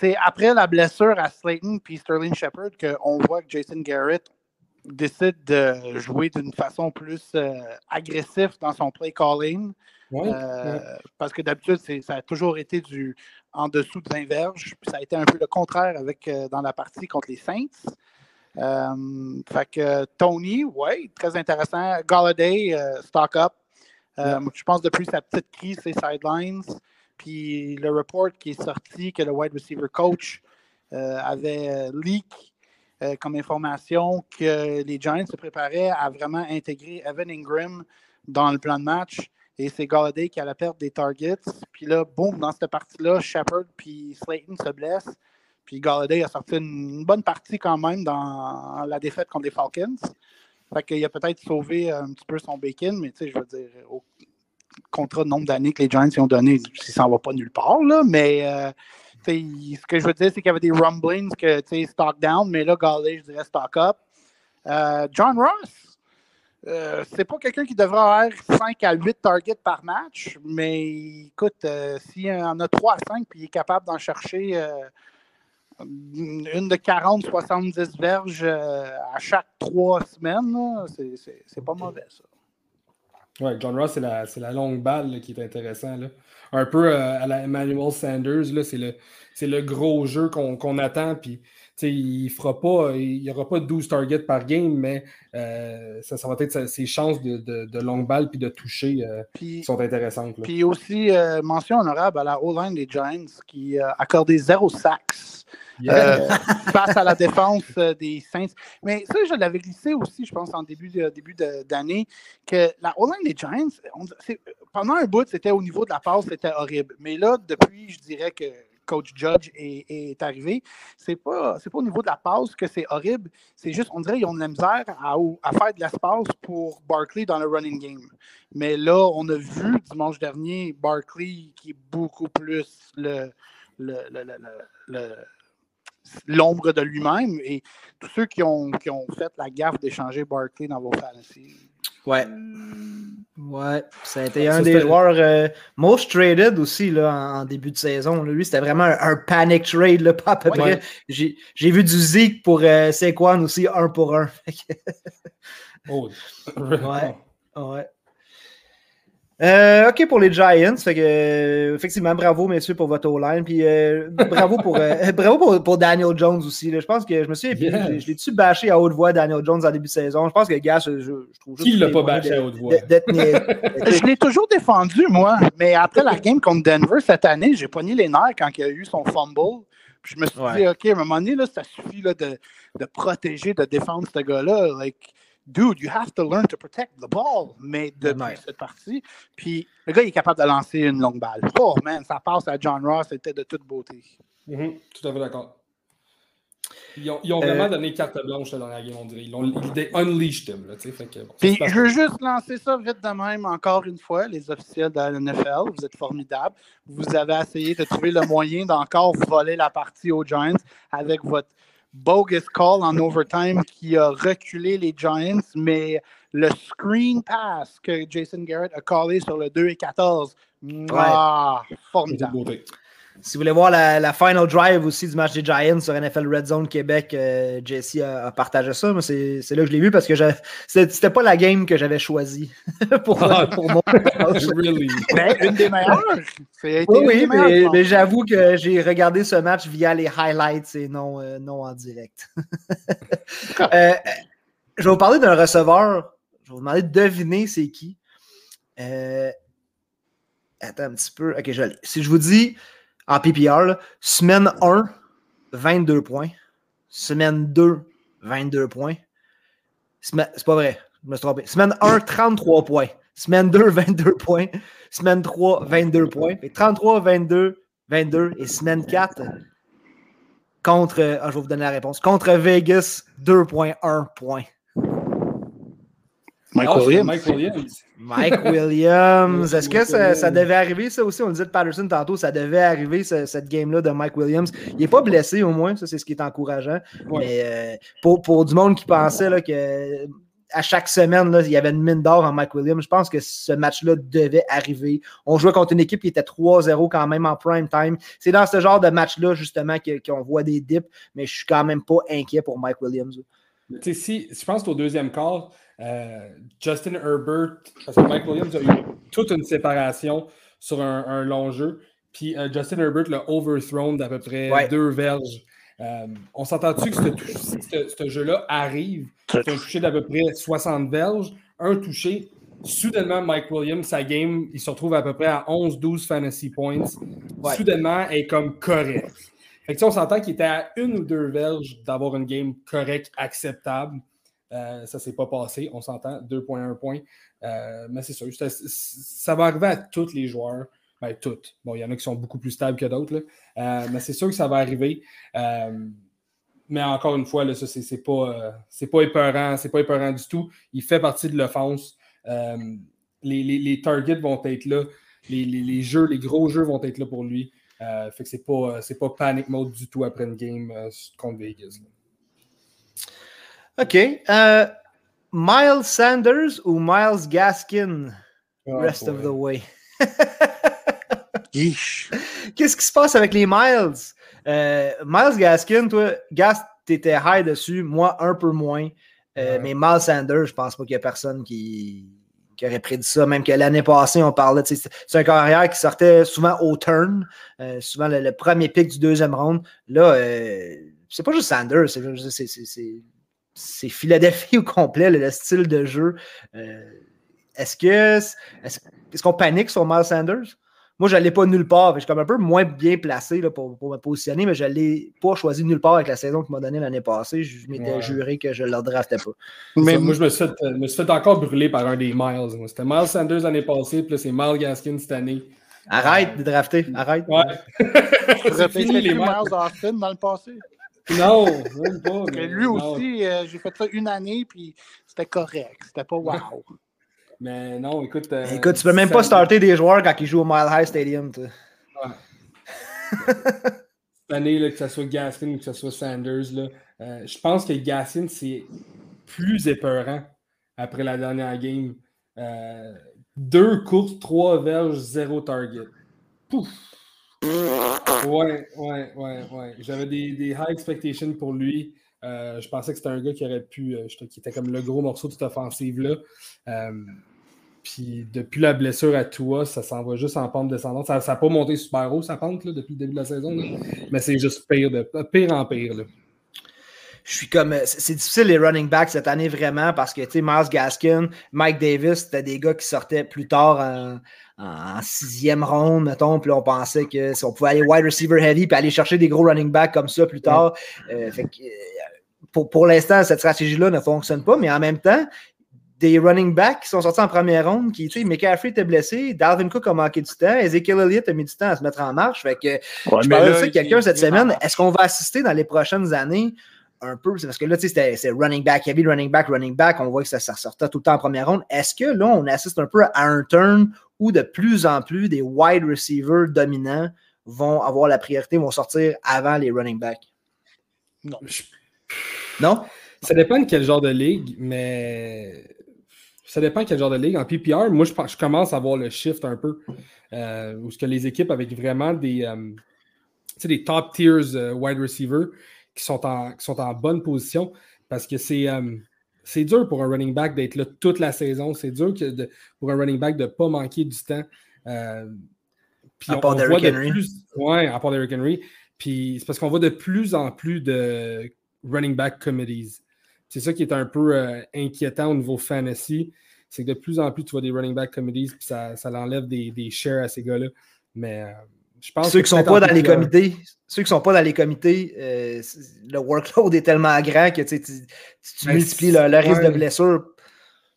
c'est après la blessure à Slayton puis Sterling Shepard qu'on voit que Jason Garrett décide de jouer d'une façon plus agressive dans son play calling. Parce que d'habitude, ça a toujours été du en dessous de 20 verges. ça a été un peu le contraire avec, dans la partie contre les Saints. fait que Tony, oui, très intéressant. Galladay, stock up. Je pense depuis sa petite crise, ses sidelines. Puis le report qui est sorti que le wide receiver coach euh, avait euh, leak euh, comme information que les Giants se préparaient à vraiment intégrer Evan Ingram dans le plan de match. Et c'est Galladay qui allait perdre des targets. Puis là, boum, dans cette partie-là, Shepard puis Slayton se blessent. Puis Galladay a sorti une, bonne partie quand même dans la défaite contre les Falcons. Fait qu'il a peut-être sauvé un petit peu son bacon, mais tu sais, je veux dire, au contrat de nombre d'années que les Giants ont donné, ça ne va pas nulle part, là, mais ce que je veux dire, c'est qu'il y avait des rumblings que, tu sais, stock down, mais là, Galley, je dirais stock up. Euh, John Ross, euh, c'est pas quelqu'un qui devrait avoir 5 à 8 targets par match, mais écoute, euh, s'il en a 3 à 5 puis il est capable d'en chercher une de 40-70 verges à chaque 3 semaines, c'est pas mauvais ça. Oui, John Ross, c'est la, longue balle qui est intéressant. Là. Un peu euh, à la Emmanuel Sanders, c'est le, le gros jeu qu'on attend. Puis, il fera pas, il n'y aura pas 12 targets par game, mais euh, ça, ça, va être ses chances de, de, de longue balle puis de toucher euh, qui sont intéressantes. Puis aussi, mention honorable à la O-line des Giants qui a accordé zéro sacks face à la défense des Saints. Mais ça, je l'avais glissé aussi, je pense, en début d'année, que la O-line des Giants, pendant un bout, c'était au niveau de la passe, c'était horrible. Mais là, depuis, je dirais que coach Judge est, arrivé, c'est pas, pas au niveau de la passe que c'est horrible. C'est juste, on dirait qu'ils ont de la misère à, faire de l'espace pour Barkley dans le running game. Mais là, on a vu dimanche dernier Barkley qui est beaucoup plus le, le, le l'ombre de lui-même. Et tous ceux qui ont, qui ont fait la gaffe d'échanger Barkley dans vos fantasy. Ouais. Ouais, ça a été un des joueurs euh, most traded aussi là, en, début de saison. Lui, c'était vraiment un, panic trade, là, pas à peu près. J'ai vu du Zeke pour euh, Saquon aussi, un pour un. oh. ouais. Ouais. Euh, OK pour les Giants. Fait que, euh, effectivement, bravo, messieurs, pour votre O-line. Puis euh, bravo, pour, bravo pour, Daniel Jones aussi. Je pense que je me suis. Yeah. Je, l'ai-tu bâché à haute voix, Daniel Jones, en début de saison? Je pense que, gars, je, je trouve juste. Qui l'a pas bâché à haute voix? je l'ai toujours défendu, moi. Mais après la game contre Denver cette année, j'ai pogné les nerfs quand il a eu son fumble. Puis je me suis dit, OK, à un moment donné, là, ça suffit là, de, de protéger, de défendre ce gars-là. Like, dude, you have to learn to protect the ball. Mais depuis cette partie, puis le gars il est capable de lancer une longue balle. Oh man, ça passe à John Ross, c'était de toute beauté. Mm-hmm. tout à fait d'accord. Ils ont, ils ont vraiment euh, donné carte blanche dans la game, on dirait. Ils ont ils unleashed them. Là, fait que, puis, je veux juste lancer ça vite de même, encore une fois, les officiels de la NFL. Vous êtes formidables. Vous avez essayé de trouver le moyen d'encore voler la partie aux Giants avec votre bogus call en overtime qui a reculé les Giants, mais le screen pass que Jason Garrett a collé sur le 2 et 14, ah, formidable. Si vous voulez voir la, final drive aussi du match des Giants sur NFL Red Zone Québec, euh, Jesse a, partagé ça. C'est là que je l'ai vu parce que c'était pas la game que j'avais choisie pour, ah, pour mon really? Ben, une des meilleures. Oui, mais, j'avoue que j'ai regardé ce match via les highlights et non, euh, non en direct. Euh, je vais vous parler d'un receveur. Je vais vous demander de deviner c'est qui. attends un petit peu. Ok, je Si je vous dis en PPR. Semaine 1, 22 points. Semaine 2, 22 points. C'est pas vrai, je me suis trompé. Semaine 1, 33 points. Semaine 2, 22 points. Semaine 3, 22 points. 33, 22, 22. Et semaine 4, contre. Ah, je vais vous donner la réponse. Contre Vegas, 2.1 points. Mike, Williams. Mike Williams. Est-ce que ça, devait arriver, ça aussi? On disait de Patterson tantôt, ça devait arriver, cette game-là de Mike Williams. Il n'est pas blessé, au moins, ça, c'est ce qui est encourageant. Mais euh, pour, pour, du monde qui pensait là, que à chaque semaine, là, il y avait une mine d'or en Mike Williams. Je pense que ce match-là devait arriver. On jouait contre une équipe qui était 3-0 quand même en prime time. C'est dans ce genre de match-là, justement, qu'on voit des dips, mais je suis quand même pas inquiet pour Mike Williams. Si, je pense qu'au deuxième quart, euh, Justin Herbert, parce que Mike Williams a eu toute une séparation sur un, long jeu, puis euh, Justin Herbert l'a overthrown d'à peu près deux verges. Euh, on s'entend-tu que ce, jeu-là arrive, c'est un touché d'à peu près 60 verges, un touché, soudainement, Mike Williams, sa game, il se retrouve à peu près à 11-12 fantasy points. Soudainement, elle est comme correct. Fait on s'entend qu'il était à une ou deux verges d'avoir une game correcte, acceptable. Euh, ça ne s'est pas passé, on s'entend, 2.1 points. Euh, mais c'est sûr, ça, va arriver à tous les joueurs. Ben, toutes. Bon, il y en a qui sont beaucoup plus stables que d'autres, euh, mais c'est sûr que ça va arriver. mais encore une fois, là, ça, pas, pas épeurant, c'est pas du tout. Il fait partie de l'offense. Les, targets vont être là. Les, jeux, les gros jeux vont être là pour lui. fait que c'est pas, pas panic mode du tout après une game contre Vegas. OK. Euh, Miles Sanders ou Miles Gaskin? Oh, rest of the way. Qu'est-ce qui se passe avec les Miles? Euh, Miles Gaskin, toi, Gas, t'étais high dessus, moi un peu moins. Euh, mais Miles Sanders, je pense pas qu'il y a personne qui, qui aurait prédit ça. Même que l'année passée, on parlait, c'est un carrière qui sortait souvent au turn, souvent le, premier pick du deuxième round. Là, c'est pas juste Sanders, c'est c'est Philadelphie au complet, le, style de jeu. Euh, est-ce que est-ce qu'on panique sur Miles Sanders? Moi, je ne l'ai pas nulle part. Je suis comme un peu moins bien placé là, pour, me positionner, mais je ne l'ai pas choisi nulle part avec la saison qu'il m'a donnée l'année passée. Je m'étais juré que je ne le draftais pas. Mais moi, je me, suis fait, me suis fait encore brûler par un des Miles. C'était Miles Sanders l'année passée, puis c'est Miles Gaskin cette année. Arrête de drafter. Arrête. Ouais. Tu fini les Miles Austin dans le passé. Non, même pas. Mais lui aussi, euh, j'ai fait ça une année, puis c'était correct. C'était pas wow. Mais non, écoute. Euh, écoute, tu peux même pas starter des joueurs quand ils jouent au Mile High Stadium. Ouais. Cette année, là, que ce soit Gaskin ou que ce soit Sanders, là, euh, je pense que Gaskin, c'est plus épeurant après la dernière game. deux courses, trois verges, zéro target. Pouf! Ouais, ouais, ouais, ouais. J'avais des, high expectations pour lui. Euh, je pensais que c'était un gars qui aurait pu, euh, qui était comme le gros morceau de cette offensive-là. Euh, puis depuis la blessure à toi, ça s'en va juste en pente descendante. Ça n'a pas monté super haut, sa pente, là, depuis le début de la saison. Mais c'est juste pire, de, pire en pire. Là. Je suis comme. C'est difficile les running backs cette année vraiment parce que, tu sais, Miles Gaskin, Mike Davis, c'était des gars qui sortaient plus tard en, en sixième ronde, mettons, puis on pensait que si on pouvait aller wide receiver heavy puis aller chercher des gros running backs comme ça plus tard. Euh, fait que, euh, pour, pour l'instant, cette stratégie-là ne fonctionne pas, mais en même temps, des running backs qui sont sortis en première ronde, qui, tu sais, McCaffrey était blessé, Dalvin Cook a manqué du temps, Ezekiel Elliott a mis du temps à se mettre en marche. Fait que je parlais de ça quelqu'un cette semaine. Est-ce qu'on va assister dans les prochaines années? Un peu, c'est parce que là, tu sais, c'est running back, heavy running back, running back, on voit que ça, ça sortait tout le temps en première ronde. Est-ce que là, on assiste un peu à un turn où de plus en plus des wide receivers dominants vont avoir la priorité, vont sortir avant les running backs? Non. Non? Ça dépend de quel genre de ligue, mais ça dépend de quel genre de ligue. En PPR, moi, je, je commence à voir le shift un peu. Euh, où ce que les équipes avec vraiment des, euh, des top tiers euh, wide receivers qui sont en, qui sont en bonne position parce que c'est euh, c'est dur pour un running back d'être là toute la saison. C'est dur que pour un running back de ne pas manquer du temps. Euh, puis à part Derrick Henry. Oui, à part Derrick Henry. Puis c'est parce qu'on voit de plus en plus de running back committees. C'est ça qui est un peu euh, inquiétant au niveau fantasy. C'est que de plus en plus, tu vois des running back committees, puis ça, ça l'enlève des, des shares à ces gars-là. Mais ceux qui sont pas dans les comités, ceux qui sont pas dans les comités, euh, le workload est tellement grand que tu, ben, multiplies le, risque de blessure.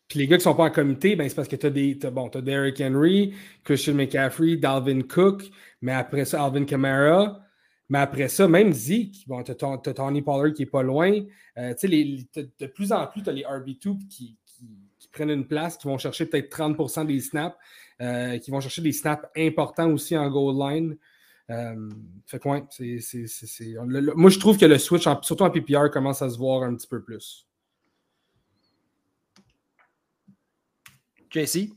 Puis les gars qui sont pas en comité, ben, c'est parce que tu as des. bon, as Derrick Henry, Christian McCaffrey, Dalvin Cook, mais après ça, Alvin Kamara. Mais après ça, même Zeke, bon, tu as, Tony Pollard qui est pas loin. Euh, les, de plus en plus, tu as les RB2 qui, qui, prennent une place, qui vont chercher peut-être 30% des snaps. Euh, qui vont chercher des snaps importants aussi en goal line. Euh, fait quoi, moi, je trouve que le switch, surtout en PPR, commence à se voir un petit peu plus. JC?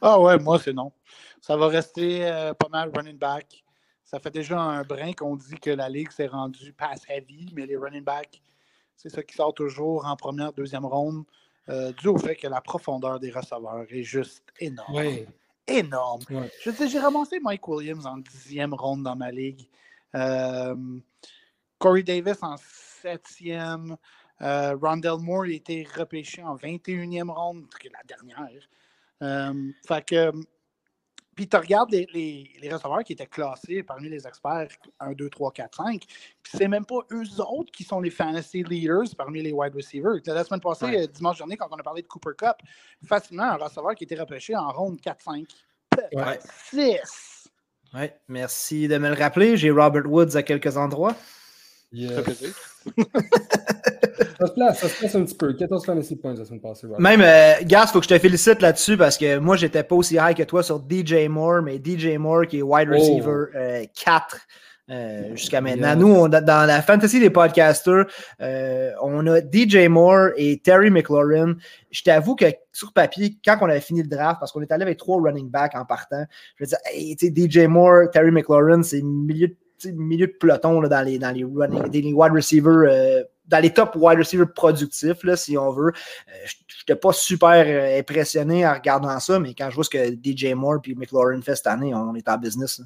Ah ouais, moi, c'est non. Ça va rester euh, pas mal running back. Ça fait déjà un brin qu'on dit que la ligue s'est rendue pass heavy, mais les running backs C'est ça qui sort toujours en première, deuxième ronde, euh, dû au fait que la profondeur des receveurs est juste énorme. Ouais. Énorme. Ouais. Je veux dire, j'ai ramassé Mike Williams en dixième ronde dans ma ligue. Euh, Corey Davis en septième. Euh, Rondell Moore il a été repêché en 21e ronde, la dernière. Euh, fait que, puis tu regardes les, les, les receveurs qui étaient classés parmi les experts 1, 2, 3, 4, 5, puis c'est même pas eux autres qui sont les fantasy leaders parmi les wide receivers. La semaine passée, Ouais. euh, dimanche dernier, quand on a parlé de Cooper Cup, facilement un receveur qui était repêché en ronde 4-5. Ouais. 6! Ouais, merci de me le rappeler. J'ai Robert Woods à quelques endroits. Yes. Ça fait plaisir. Ça se place, ça se place un petit peu. 14 fantasy points la semaine passée, Robert. Même, euh, Gas, faut que je te félicite là-dessus parce que moi, j'étais pas aussi high que toi sur DJ Moore, mais DJ Moore qui est wide Oh. receiver euh, 4 euh, jusqu'à maintenant. Nous, on, dans la fantasy des podcasters, euh, on a DJ Moore et Terry McLaurin. Je t'avoue que sur papier, quand on avait fini le draft, parce qu'on est allé avec trois running backs en partant, je veux dire, hey, tu sais, DJ Moore, Terry McLaurin, c'est milieu, milieu de peloton là, dans, les, dans les running, des wide receivers. euh, dans les top wide receivers productifs, là, si on veut. Euh, je n'étais pas super euh, impressionné en regardant ça, mais quand je vois ce que DJ Moore et McLaurin fait cette année, on est en business.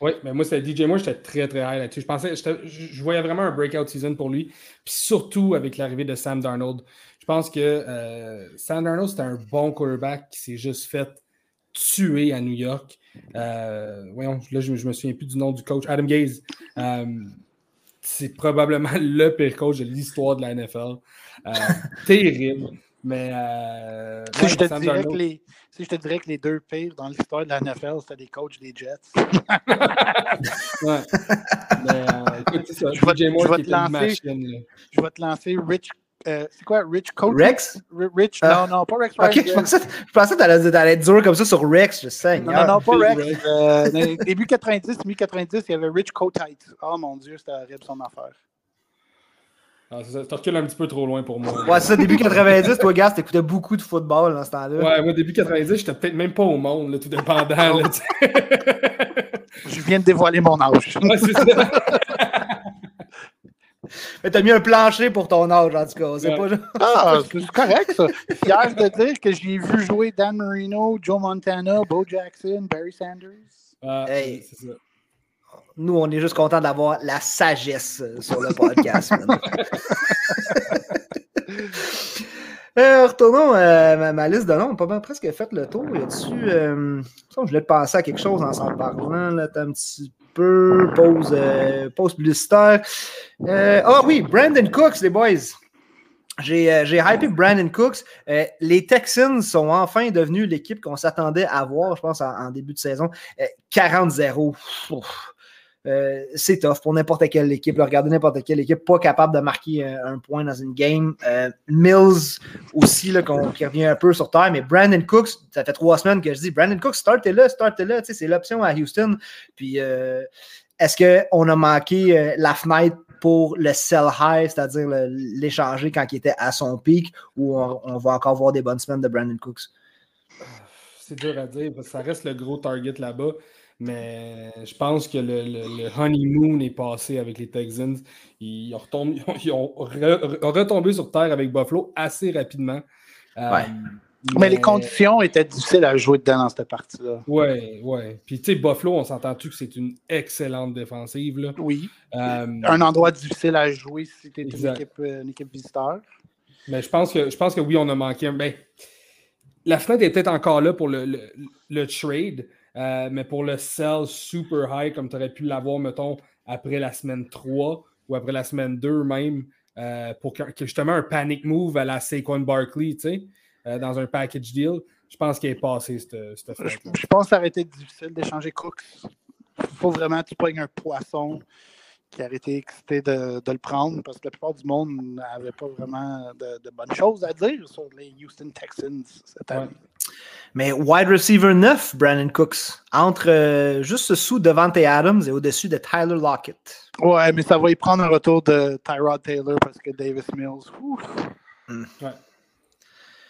Oui, mais moi, c'était DJ Moore, j'étais très, très high là-dessus. Je pensais, je voyais vraiment un breakout season pour lui. Puis surtout avec l'arrivée de Sam Darnold. Je pense que euh, Sam Darnold, c'était un bon quarterback qui s'est juste fait tuer à New York. Voyons, là, je, je me souviens plus du nom du coach, Adam Gaze. C'est probablement le pire coach de l'histoire de la NFL. Euh, terrible. Mais euh, Si, ouais, je te dirais que les, si je te dirais que les deux pires dans l'histoire de la NFL, c'était des coachs des Jets. Ouais. Mais euh, écoute, ça. Je vais- je te lancer. machine. Je vais te lancer Rich. Euh, c'est quoi, Rich Coach? Rex? Rich? Ah. Non, non, pas Rex. Ok, je pensais, je pensais que t'allais t'allais être dur comme ça sur Rex, je sais. Non, non, non, pas Rex. Euh, les début 90, mi-90, il y avait Rich Kotite. Oh mon Dieu, c'était horrible son affaire. Ah, c'est ça. Tu recules un petit peu trop loin pour moi. Ouais, c'est ça, début 90, toi, gars, t'écoutais beaucoup de football dans ce temps-là. Ouais, moi, début 90, j'étais peut-être même pas au monde, là, tout dépendant. là, tu sais. Je viens de dévoiler mon âge. ouais, c'est ça. Mais t'as mis un plancher pour ton âge, en tout cas. C'est Ouais. pas Ah, c'est correct, ça. Fier de dire que j'ai vu jouer Dan Marino, Joe Montana, Bo Jackson, Barry Sanders. Ah, Hey. c'est ça. Nous, on est juste content d'avoir la sagesse euh, sur le podcast. Euh, retournons à ma, ma liste de noms. On a pas mal presque fait le tour. Y a-tu. Euh, je voulais te penser à quelque chose en s'en parlant. Là, un petit peu. Pause, euh, pause publicitaire. Euh, Ah oui, Brandon Cooks, les boys. J'ai euh, hypé Brandon Cooks. Euh, les Texans sont enfin devenus l'équipe qu'on s'attendait à voir, je pense, en, en début de saison. Euh, 40-0. Euh, c'est tough pour n'importe quelle équipe. Regardez n'importe quelle équipe pas capable de marquer euh, un point dans une game. Euh, Mills aussi, là, qui revient un peu sur terre. Mais Brandon Cooks, ça fait trois semaines que je dis Brandon Cooks, startez-le, startez-le. C'est l'option à Houston. Puis est-ce qu'on a manqué la fenêtre pour le sell high, c'est-à-dire l'échanger quand il était à son pic, ou on, va encore voir des bonnes semaines de Brandon Cooks? C'est dur à dire ça reste le gros target là-bas. Mais je pense que le, le- le honeymoon est passé avec les Texans. Ils ont, retombé, ils ont re- re- retombé sur terre avec Buffalo assez rapidement. Euh, Ouais. Mais les conditions étaient difficiles à jouer dedans dans cette partie-là. Ouais, ouais. Puis tu sais, Buffalo, on s'entend-tu que c'est une excellente défensive. Là? Oui. Euh, Un endroit difficile à jouer si tu es une équipe, euh, une équipe visiteur. Mais je pense que je pense que oui, on a manqué un. Ben, la fenêtre est peut-être encore là pour le, le, le trade, euh, mais pour le sell super high, comme tu aurais pu l'avoir, mettons, après la semaine 3 ou après la semaine 2 même, euh, pour que, justement un panic move à la Saquon Barkley, tu sais, euh, dans un package deal, je pense qu'il est passé cette, cette Je, je pense que ça aurait été difficile d'échanger Cooks. Il faut vraiment que tu pognes un poisson qui aurait été excité de, de le prendre parce que la plupart du monde n'avait pas vraiment de, de bonnes choses à dire sur les Houston Texans cette année. Mais wide receiver 9, Brandon Cooks, entre euh, juste sous Devante Adams et au-dessus de Tyler Lockett. Ouais, mais ça va y prendre un retour de Tyrod Taylor parce que Davis Mills. ouf. Ouais.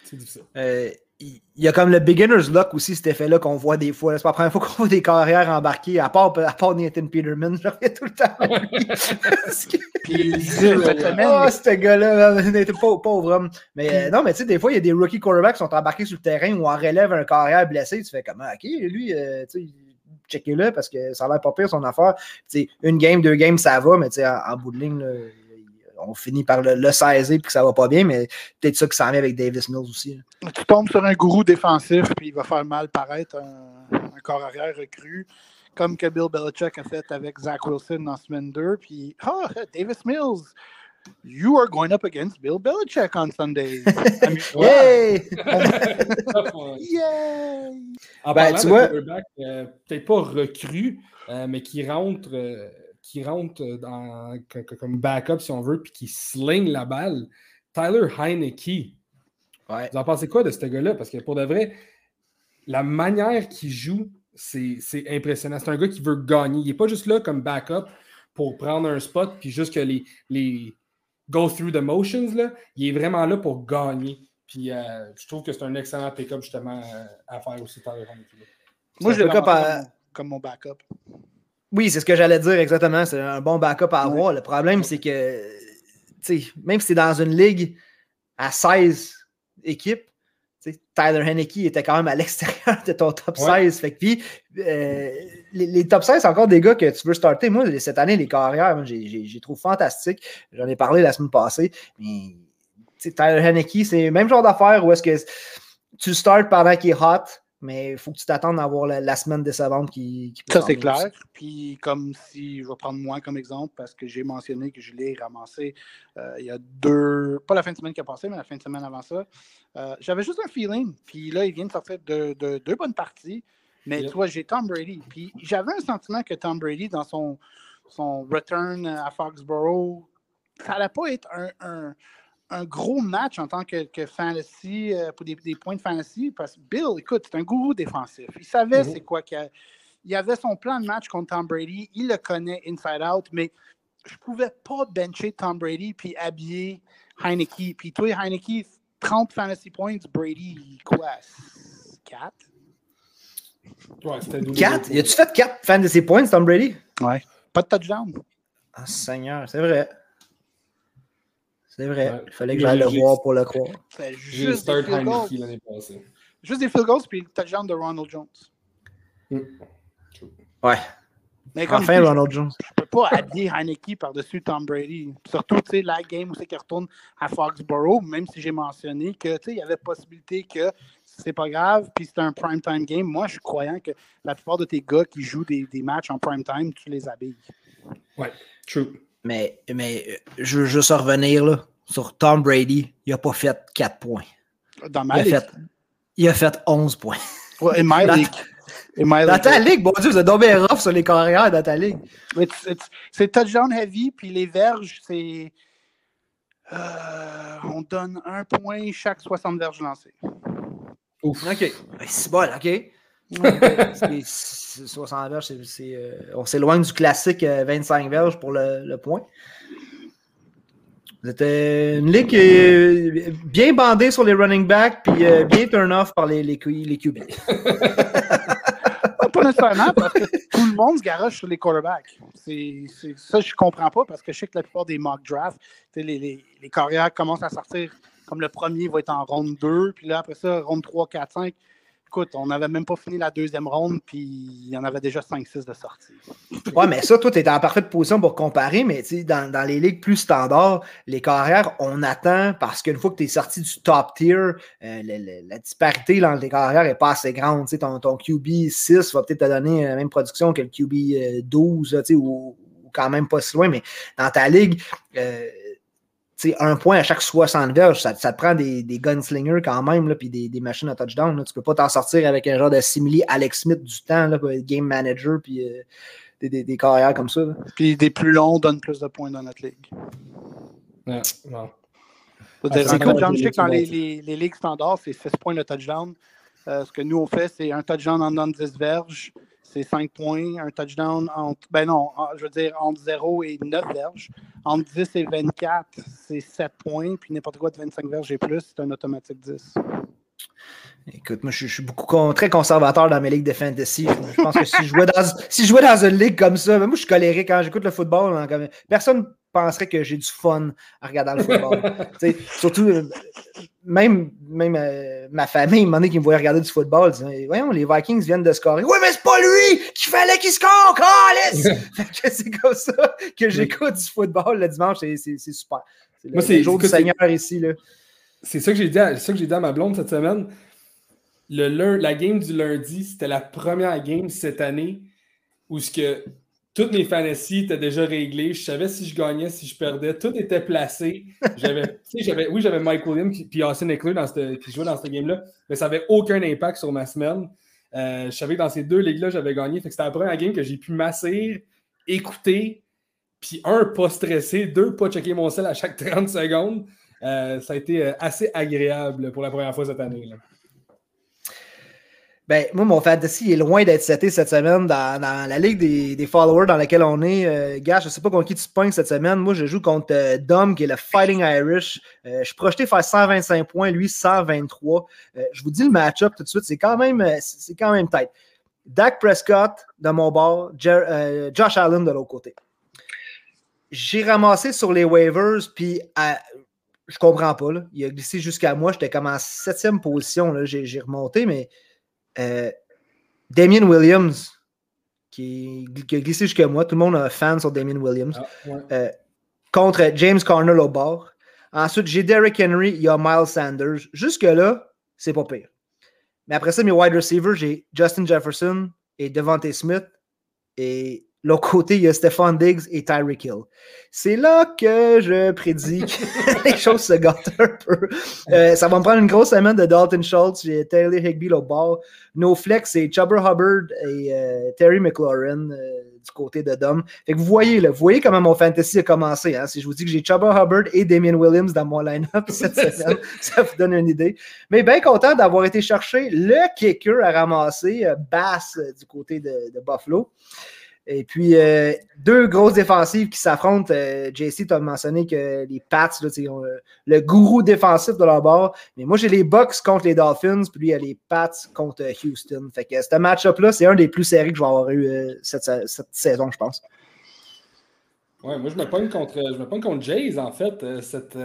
C'est difficile. Euh, Il y a comme le beginner's luck aussi, cet effet-là qu'on voit des fois. C'est pas la première fois qu'on voit des carrières embarquées, à part, à part Nathan Peterman, je reviens tout le temps. à lui. Parce que Puis cette semaine. Ah, ce gars-là, il était pas pauvre homme. Mais euh, non, mais tu sais, des fois, il y a des rookie quarterbacks qui sont embarqués sur le terrain ou en relève un carrière blessé. Tu fais comme, ah, ok, lui, euh, tu sais, checkez-le parce que ça a l'air pas pire son affaire. Tu sais, une game, deux games, ça va, mais tu sais, en, en bout de ligne, là, on finit par le, le saisir puis que ça va pas bien, mais peut-être ça qui s'en vient avec Davis Mills aussi. là. Tu tombes sur un gourou défensif, puis il va faire mal paraître un, un corps arrière recru, comme que Bill Belichick a fait avec Zach Wilson en semaine 2. Puis, ah, Davis Mills, you are going up against Bill Belichick on Sunday. Yay! Yay! En Ben, parlant tu de vois- quarterback, euh, peut-être pas recru, euh, mais qui rentre, euh, qui rentre dans, comme backup, si on veut, puis qui sling la balle. Tyler Heineke. Ouais. Vous en pensez quoi de ce gars-là? Parce que pour de vrai, la manière qu'il joue, c'est c'est impressionnant. C'est un gars qui veut gagner. Il n'est pas juste là comme backup pour prendre un spot, puis juste que les, les go through the motions. Là. Il est vraiment là pour gagner. Puis euh, je trouve que c'est un excellent pick-up justement euh, à faire aussi Tyler Heineke. Moi, je à- comme, comme mon backup. Oui, c'est ce que j'allais dire exactement. C'est un bon backup à Ouais. avoir. Le problème, c'est que, même si c'est dans une ligue à 16 équipes, Tyler Henneke était quand même à l'extérieur de ton top Ouais. 16. Fait que puis, euh, les, les top 16, c'est encore des gars que tu veux starter. Moi, cette année, les carrières, j'ai- trouvé fantastique. J'en ai parlé la semaine passée. Mais Tyler Henneke, c'est le même genre d'affaire où est-ce que tu starts pendant qu'il est hot, mais il faut que tu t'attendes à avoir la, la semaine décevante qui, qui peut Ça, c'est aussi. clair. Puis, comme si je vais prendre moi comme exemple, parce que j'ai mentionné que je l'ai ramassé euh, il y a deux, pas la fin de semaine qui a passé, mais la fin de semaine avant ça. Euh, J'avais juste un feeling. Puis là, il vient de sortir de, de deux bonnes parties. Mais Yep. tu vois, j'ai Tom Brady. Puis j'avais un sentiment que Tom Brady, dans son, son return à Foxborough, ça n'allait pas être un, un- un gros match en tant que, que fantasy, euh, pour des, des points de fantasy, parce que Bill, écoute, c'est un gourou défensif. Il savait Mhm. c'est quoi qu'il y a. Il avait son plan de match contre Tom Brady, il le connaît inside out, mais je pouvais pas bencher Tom Brady puis habiller Heineke. Puis toi, Heineke, 30 fantasy points, Brady, quoi, 4? Ouais, c'était double 4? double. Y a-tu fait 4 fantasy points, Tom Brady? Ouais. Pas de touchdown. Ah, Seigneur, c'est vrai. C'est vrai. Ouais. Il fallait que j'aille le voir pour le croire. Juste des field goals. Passée. Juste des field goals puis le touchdown de Ronald Jones. Ouais. Mais comme Enfin, dis, Ronald Jones. je peux pas habiller Heineke par-dessus Tom Brady. Surtout, tu sais, la game où c'est qu'il retourne à Foxborough, même si j'ai mentionné que, tu sais, il y avait possibilité que c'est pas grave, puis c'est un primetime game. Moi, je suis croyant que la plupart de tes gars qui jouent des, des matchs en primetime, tu les habilles. True. Mais, mais euh, je veux juste revenir là, sur Tom Brady. Il a pas fait 4 points. Dans Il ma a ligue. fait, il a fait 11 points. Ouais, in my Dans- league. In my Dans league. ta ligue, bon Dieu, vous êtes tombé rough sur les carrières dans ta ligue. C'est touchdown heavy, puis les verges, c'est. euh, on donne un point chaque 60 verges lancées. Ouf. OK. Ben, C'est bon, OK. C'est- c'est 60 verges, euh, on s'éloigne du classique euh, 25 verges pour le, point. Euh, une ligue euh, bien bandée sur les running backs, puis euh, bien turn-off par les, les, QB. Pas nécessairement, parce que tout le monde se garoche sur les quarterbacks. Ça, je comprends pas, parce que je sais que la plupart des mock drafts, les, les carrières commencent à sortir comme le premier va être en ronde 2, puis là, après ça, ronde 3, 4, 5. Écoute, on n'avait même pas fini la deuxième ronde, puis il y en avait déjà 5-6 de sortie. Ouais, mais ça, toi, tu es en parfaite position pour comparer, mais dans, dans les ligues plus standards, les carrières, on attend parce qu'une fois que tu es sorti du top tier, euh, la disparité dans les carrières n'est pas assez grande. Ton, ton QB 6 va peut-être te donner la même production que le QB euh, 12, là, tu sais, ou, ou quand même pas si loin, mais dans ta ligue, euh, un point à chaque 60 verges, ça, ça te prend des, des gunslingers quand même, là, puis des, des machines à touchdown. Là. Tu peux pas t'en sortir avec un genre de simili Alex Smith du temps, là, game manager, puis euh, des, des, des carrières comme ça. là. Puis des plus longs donnent plus de points dans notre ligue. Ouais, non. Je veux Ah, dire, c'est un cool. touchdown, je sais que dans les, les, les ligues standards, c'est 6 points le touchdown. Euh, ce que nous, on fait, c'est un touchdown en de 10 verges, c'est 5 points. Un touchdown entre, ben non, je veux dire, entre 0 et 9 verges. Entre 10 et 24, c'est 7 points. Puis n'importe quoi de 25 verges et plus, c'est un automatique 10. Écoute, moi, je, suis beaucoup très conservateur dans mes ligues de fantasy. Je, pense que si je, jouais dans, si je jouais dans une ligue comme ça, moi, je suis colérique quand j'écoute le football. Hein, personne penserait que j'ai du fun en regardant le football. surtout, euh, même, même euh, ma famille, un qui me voyait regarder du football, disait Voyons, les Vikings viennent de scorer. Oui, mais c'est pas lui qu'il fallait qu'il score, C'est comme ça que j'écoute du football le dimanche. C'est super. C'est le, jour du Seigneur ici. C'est ça que j'ai dit, dit à ma blonde cette semaine. Le, la game du lundi, c'était la première game cette année où ce que toutes mes fantasy étaient déjà réglées. Je savais si je gagnais, si je perdais. Tout était placé. J'avais, oui, j'avais Mike Williams puis Austin Eckler dans qui jouait dans cette game-là, mais ça n'avait aucun impact sur ma semaine. Euh, je savais que dans ces deux ligues-là, j'avais gagné. c'était la première game que j'ai pu masser, écouter, puis un, pas stressé, deux, pas checker mon sel à chaque 30 secondes. Euh, ça a été euh, assez agréable pour la première fois cette année. Ben, moi, mon fantasy est loin d'être seté cette semaine dans, la ligue des, followers dans laquelle on est. Euh, gars, je sais pas contre qui tu te cette semaine. Moi, je joue contre Dom, qui est le Fighting Irish. Je suis projeté faire 125 points, lui 123. je vous dis le match-up tout de suite, c'est quand même c'est quand même tight. Dak Prescott de mon bord, Josh Allen de l'autre côté. J'ai ramassé sur les waivers, puis je comprends pas. Il a glissé jusqu'à moi. J'étais comme en septième position. J'ai remonté, mais euh, Damien Williams, qui, a glissé jusqu'à moi. Tout le monde a un fan sur Damien Williams. Ah, euh, contre James Conner au bord. Ensuite, j'ai Derrick Henry, il y a Miles Sanders. Jusque-là, c'est pas pire. Mais après ça, mes wide receivers, j'ai Justin Jefferson et Devontae Smith. Et L'autre côté, il y a Stephon Diggs et Tyreek Hill. C'est là que je prédis que les choses se gâtent un peu. Euh, ça va me prendre une grosse semaine de Dalton Schultz. J'ai Taylor Higby au bord. Nos flex, c'est Chubber Hubbard et euh, Terry McLaurin euh, du côté de Dom. Fait que vous voyez, là, vous voyez comment mon fantasy a commencé. Hein? Si je vous dis que j'ai Chubber Hubbard et Damien Williams dans mon line-up cette semaine, ça vous donne une idée. Mais bien content d'avoir été chercher le kicker à ramasser, Bass du côté de, de Buffalo. Et puis, euh, deux grosses défensives qui s'affrontent. Euh, JC, tu as mentionné que les Pats, là, ont euh, le gourou défensif de leur bord. Mais moi, j'ai les Bucks contre les Dolphins, puis lui, il y a les Pats contre Houston. Fait que ce match-up-là, c'est un des plus serrés que je vais avoir eu cette, saison, je pense. Ouais, moi, je me pogne contre, je me contre Jays, en fait, cette,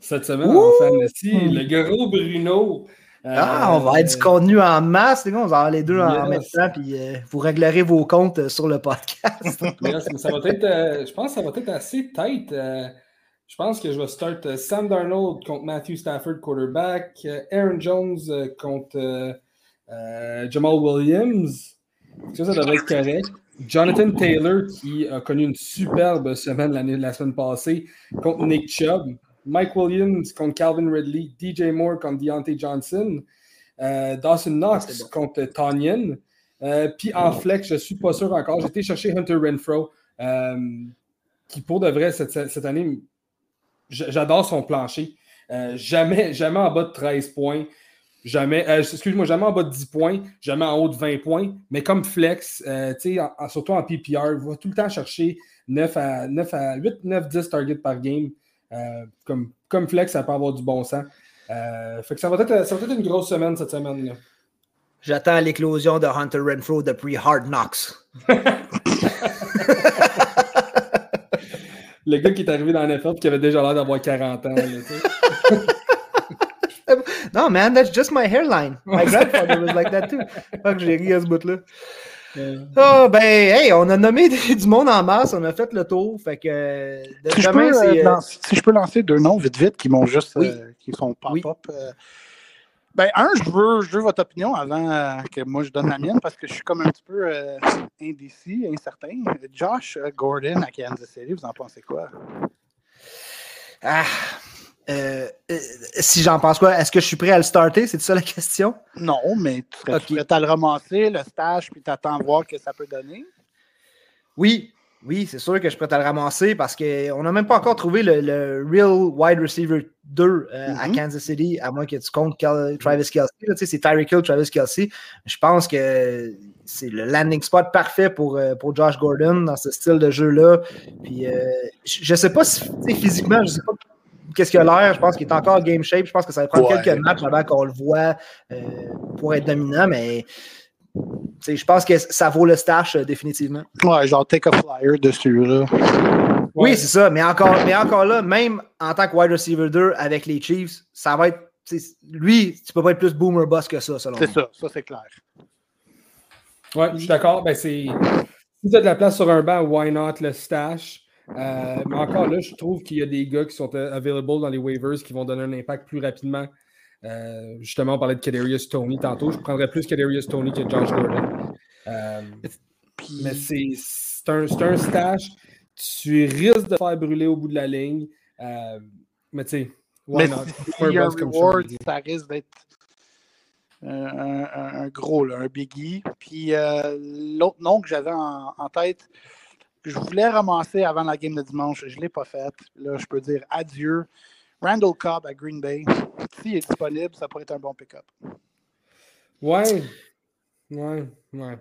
cette semaine en fantasy. Le gros Bruno. Ah, on va être du euh, contenu en masse, les gars. On va avoir les deux en même temps, puis euh, vous réglerez vos comptes euh, sur le podcast. ça va être, je pense que ça va être assez tight. je pense que je vais start Sam Darnold contre Matthew Stafford, quarterback. Aaron Jones contre Jamal Williams. Ça, ça devrait être correct. Jonathan Taylor, qui a connu une superbe semaine la semaine passée, contre Nick Chubb. Mike Williams contre Calvin Ridley, DJ Moore contre Deontay Johnson, euh, Dawson Knox contre Tanyan. Euh, puis en flex, je ne suis pas sûr encore. Été chercher Hunter Renfro, euh, qui pour de vrai, cette, cette année, j'adore son plancher. jamais, jamais en bas de 13 points. Jamais, excuse-moi, jamais en bas de 10 points, jamais en haut de 20 points, mais comme flex, surtout en PPR, il va tout le temps chercher 9 à, 9 à 8, 9, 10 targets par game. Euh, comme, comme flex, ça peut avoir du bon sens. Euh, fait que ça va, être, ça va être une grosse semaine cette semaine. J'attends l'éclosion de Hunter Renfro depuis Hard Knocks. le gars qui est arrivé dans l'effort et qui avait déjà l'air d'avoir 40 ans. non, man, that's just my hairline. My grandfather was like that too. que j'ai ri à ce bout-là. Ah, ben, hey, on a nommé du monde en masse, on a fait le tour. Fait que, si, je peux, euh, euh, si, je peux, lancer deux noms vite, vite, qui m'ont juste. Euh, qui sont pop-up. ben, un, je veux, je veux votre opinion avant que moi je donne la mienne parce que je suis comme un petit peu indécis, incertain. Josh Gordon à Kansas City, vous en pensez quoi? Ah, euh, euh, si j'en pense quoi, est-ce que je suis prêt à le starter? C'est ça la question? Non, mais tu serais prêt à le ramasser, le stage, puis t'attends voir que ça peut donner? Oui, oui, c'est sûr que je suis prêt à le ramasser parce qu'on n'a même pas encore trouvé le, real wide receiver 2 euh, à mm-hmm. Kansas City, à moins que tu comptes Travis Kelsey. C'est Tyreek Hill, Travis Kelsey. Je pense que c'est le landing spot parfait pour, pour Josh Gordon dans ce style de jeu-là. Puis je ne sais pas si physiquement, je sais pas qu'est-ce qu'il a l'air? Je pense qu'il est encore game shape. Je pense que ça va prendre quelques matchs avant qu'on le voit euh, pour être dominant, mais je pense que ça vaut le stash euh, définitivement. Ouais, genre take a flyer dessus. Là. Oui, c'est ça. Mais encore, mais encore là, même en tant que wide receiver 2 avec les Chiefs, ça va être. Lui, tu peux pas être plus boomer boss que ça, selon moi. C'est ça, ça c'est clair. Ouais, je suis d'accord. Ben, c'est. Si tu as de la place sur un banc, why not le stash? Euh, mais encore là, je trouve qu'il y a des gars qui sont euh, available dans les waivers qui vont donner un impact plus rapidement. Euh, justement, on parlait de Kadarius Tony tantôt. Je prendrais plus Kadarius Tony que Josh Gordon. mais c'est un, un, stash. Tu risques de faire brûler au bout de la ligne. mais tu sais, mais si un reward, ça risque d'être un, gros, un biggie. Puis l'autre nom que j'avais en, en, tête, je voulais ramasser avant la game de dimanche. Je ne l'ai pas fait. Là, je peux dire adieu. Randall Cobb à Green Bay. S'il est disponible, ça pourrait être un bon pick-up. Ouais. Ouais. Ouais.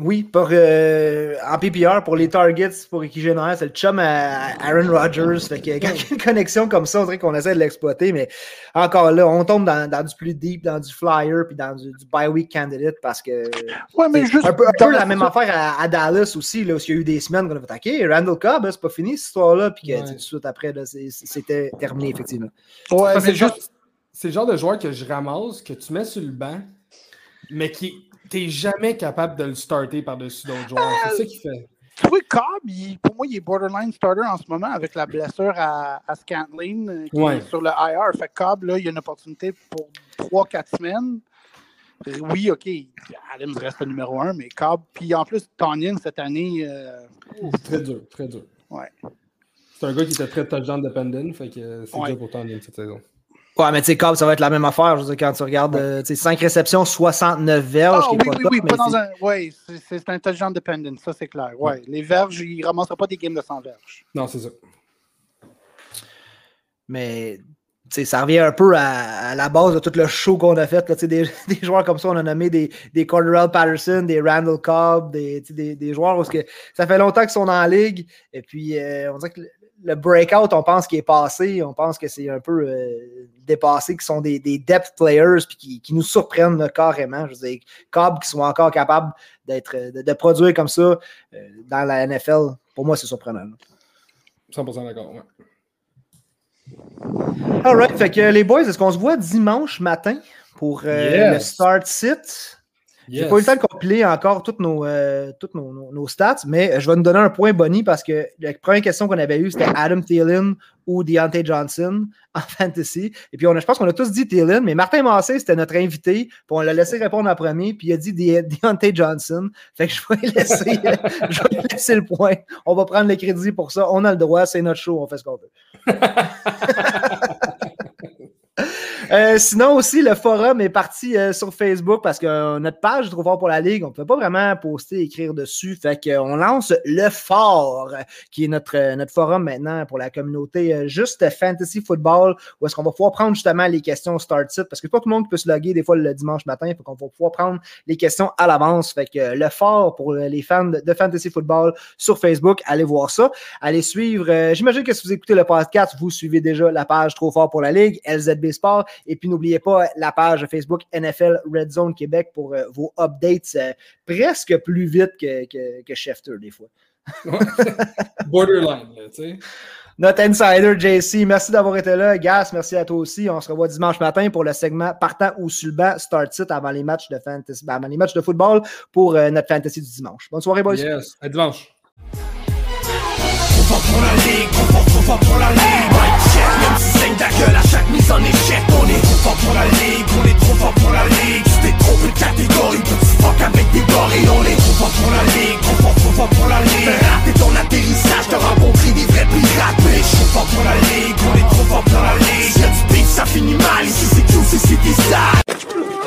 Oui, pour, euh, en PPR, pour les targets, pour qui génère, c'est le chum à Aaron Rodgers. Fait que quand il y a une connexion comme ça, on dirait qu'on essaie de l'exploiter, mais encore là, on tombe dans, dans, du plus deep, dans du flyer, puis dans du, du bye week candidate parce que. Ouais, mais juste. Un peu, un peu la même affaire à, Dallas aussi, là, où il y a eu des semaines qu'on a fait attaquer. Randall Cobb, c'est pas fini cette histoire-là, puis que tout de suite après, c'était terminé, effectivement. Ouais, c'est juste. C'est le genre de joueur que je ramasse, que tu mets sur le banc, mais qui t'es jamais capable de le starter par-dessus d'autres joueurs. c'est ça qui fait. Oui, Cobb, pour moi, il est borderline starter en ce moment avec la blessure à, à Scantling euh, qui est sur le IR. Fait Cobb, là, il y a une opportunité pour 3-4 semaines. Oui, OK, Adams reste le numéro 1, mais Cobb, puis en plus, Tonyan cette année. Euh, très dur, très dur. Ouais. C'est un gars qui était très touchdown dependent, fait que c'est dur pour Tonyan cette saison. Ouais, mais tu sais, Cobb, ça va être la même affaire. Je veux dire, quand tu regardes, euh, tu sais, 5 réceptions, 69 verges. Ah, oui, oui, oui, pas dans un. Oui, c'est intelligent dependent, ça c'est clair. Ouais. Les verges, ils ne ramasseraient pas des games de 100 verges. Non, c'est ça. Mais sais, ça revient un peu à, la base de tout le show qu'on a fait. Là, des, des joueurs comme ça, on a nommé des, des Corderell Patterson, des Randall Cobb, des, des, des joueurs parce que ça fait longtemps qu'ils sont dans la ligue. Et puis, euh, on dirait que le breakout, on pense qu'il est passé, on pense que c'est un peu euh, dépassé, qui sont des, des, depth players puis qui, qui nous surprennent carrément. Je veux dire, Cobb qui sont encore capables d'être de, de, produire comme ça euh, dans la NFL, pour moi, c'est surprenant. 100% d'accord, ouais. Alright, fait que les boys, est-ce qu'on se voit dimanche matin pour euh, le start sit? J'ai pas eu le temps de compiler encore toutes nos, euh, toutes nos, nos, stats, mais je vais nous donner un point Bonnie parce que la première question qu'on avait eue, c'était Adam Thielen ou Deontay Johnson en fantasy. Et puis, on a, je pense qu'on a tous dit Thielen, mais Martin Massé, c'était notre invité. Puis, on l'a laissé répondre en premier, puis il a dit Deontay Johnson. Fait que je vais, laisser, je vais laisser le point. On va prendre le crédit pour ça. On a le droit, c'est notre show, on fait ce qu'on veut. Euh, sinon aussi, le forum est parti euh, sur Facebook parce que euh, notre page Trop fort pour la Ligue, on ne peut pas vraiment poster, écrire dessus. Fait qu'on lance le fort, qui est notre, notre forum maintenant pour la communauté juste fantasy football, où est-ce qu'on va pouvoir prendre justement les questions start sit parce que pas tout le monde peut se loguer des fois le dimanche matin. Fait qu'on va pouvoir prendre les questions à l'avance. Fait que le fort pour les fans de, fantasy football sur Facebook, allez voir ça. Allez suivre. J'imagine que si vous écoutez le podcast, vous suivez déjà la page Trop fort pour la Ligue, LZB Sport. Et puis, n'oubliez pas la page Facebook NFL Red Zone Québec pour euh, vos updates euh, presque plus vite que, que, que Schefter, des fois. Borderline, tu sais. Notre insider, JC, merci d'avoir été là. Gas, merci à toi aussi. On se revoit dimanche matin pour le segment partant ou sur le banc, start sit avant les matchs de fantasy, ben, avant les matchs de football pour euh, notre fantasy du dimanche. Bonne soirée, boys. Yes, à dimanche. Même si saigne ta gueule à chaque mise en échec On est trop fort pour la ligue, on est trop fort pour la ligue T'es trop de catégorie, petit fuck avec des gorilles On est trop fort pour la ligue, trop fort, trop fort pour la ligue. Raté ton atterrissage, t'as rencontré des vrais pirates Mais je suis fort pour la ligue, on est trop fort pour la ligue. Si y'a du beef, ça finit mal, ici c'est tout, ici c'est des salles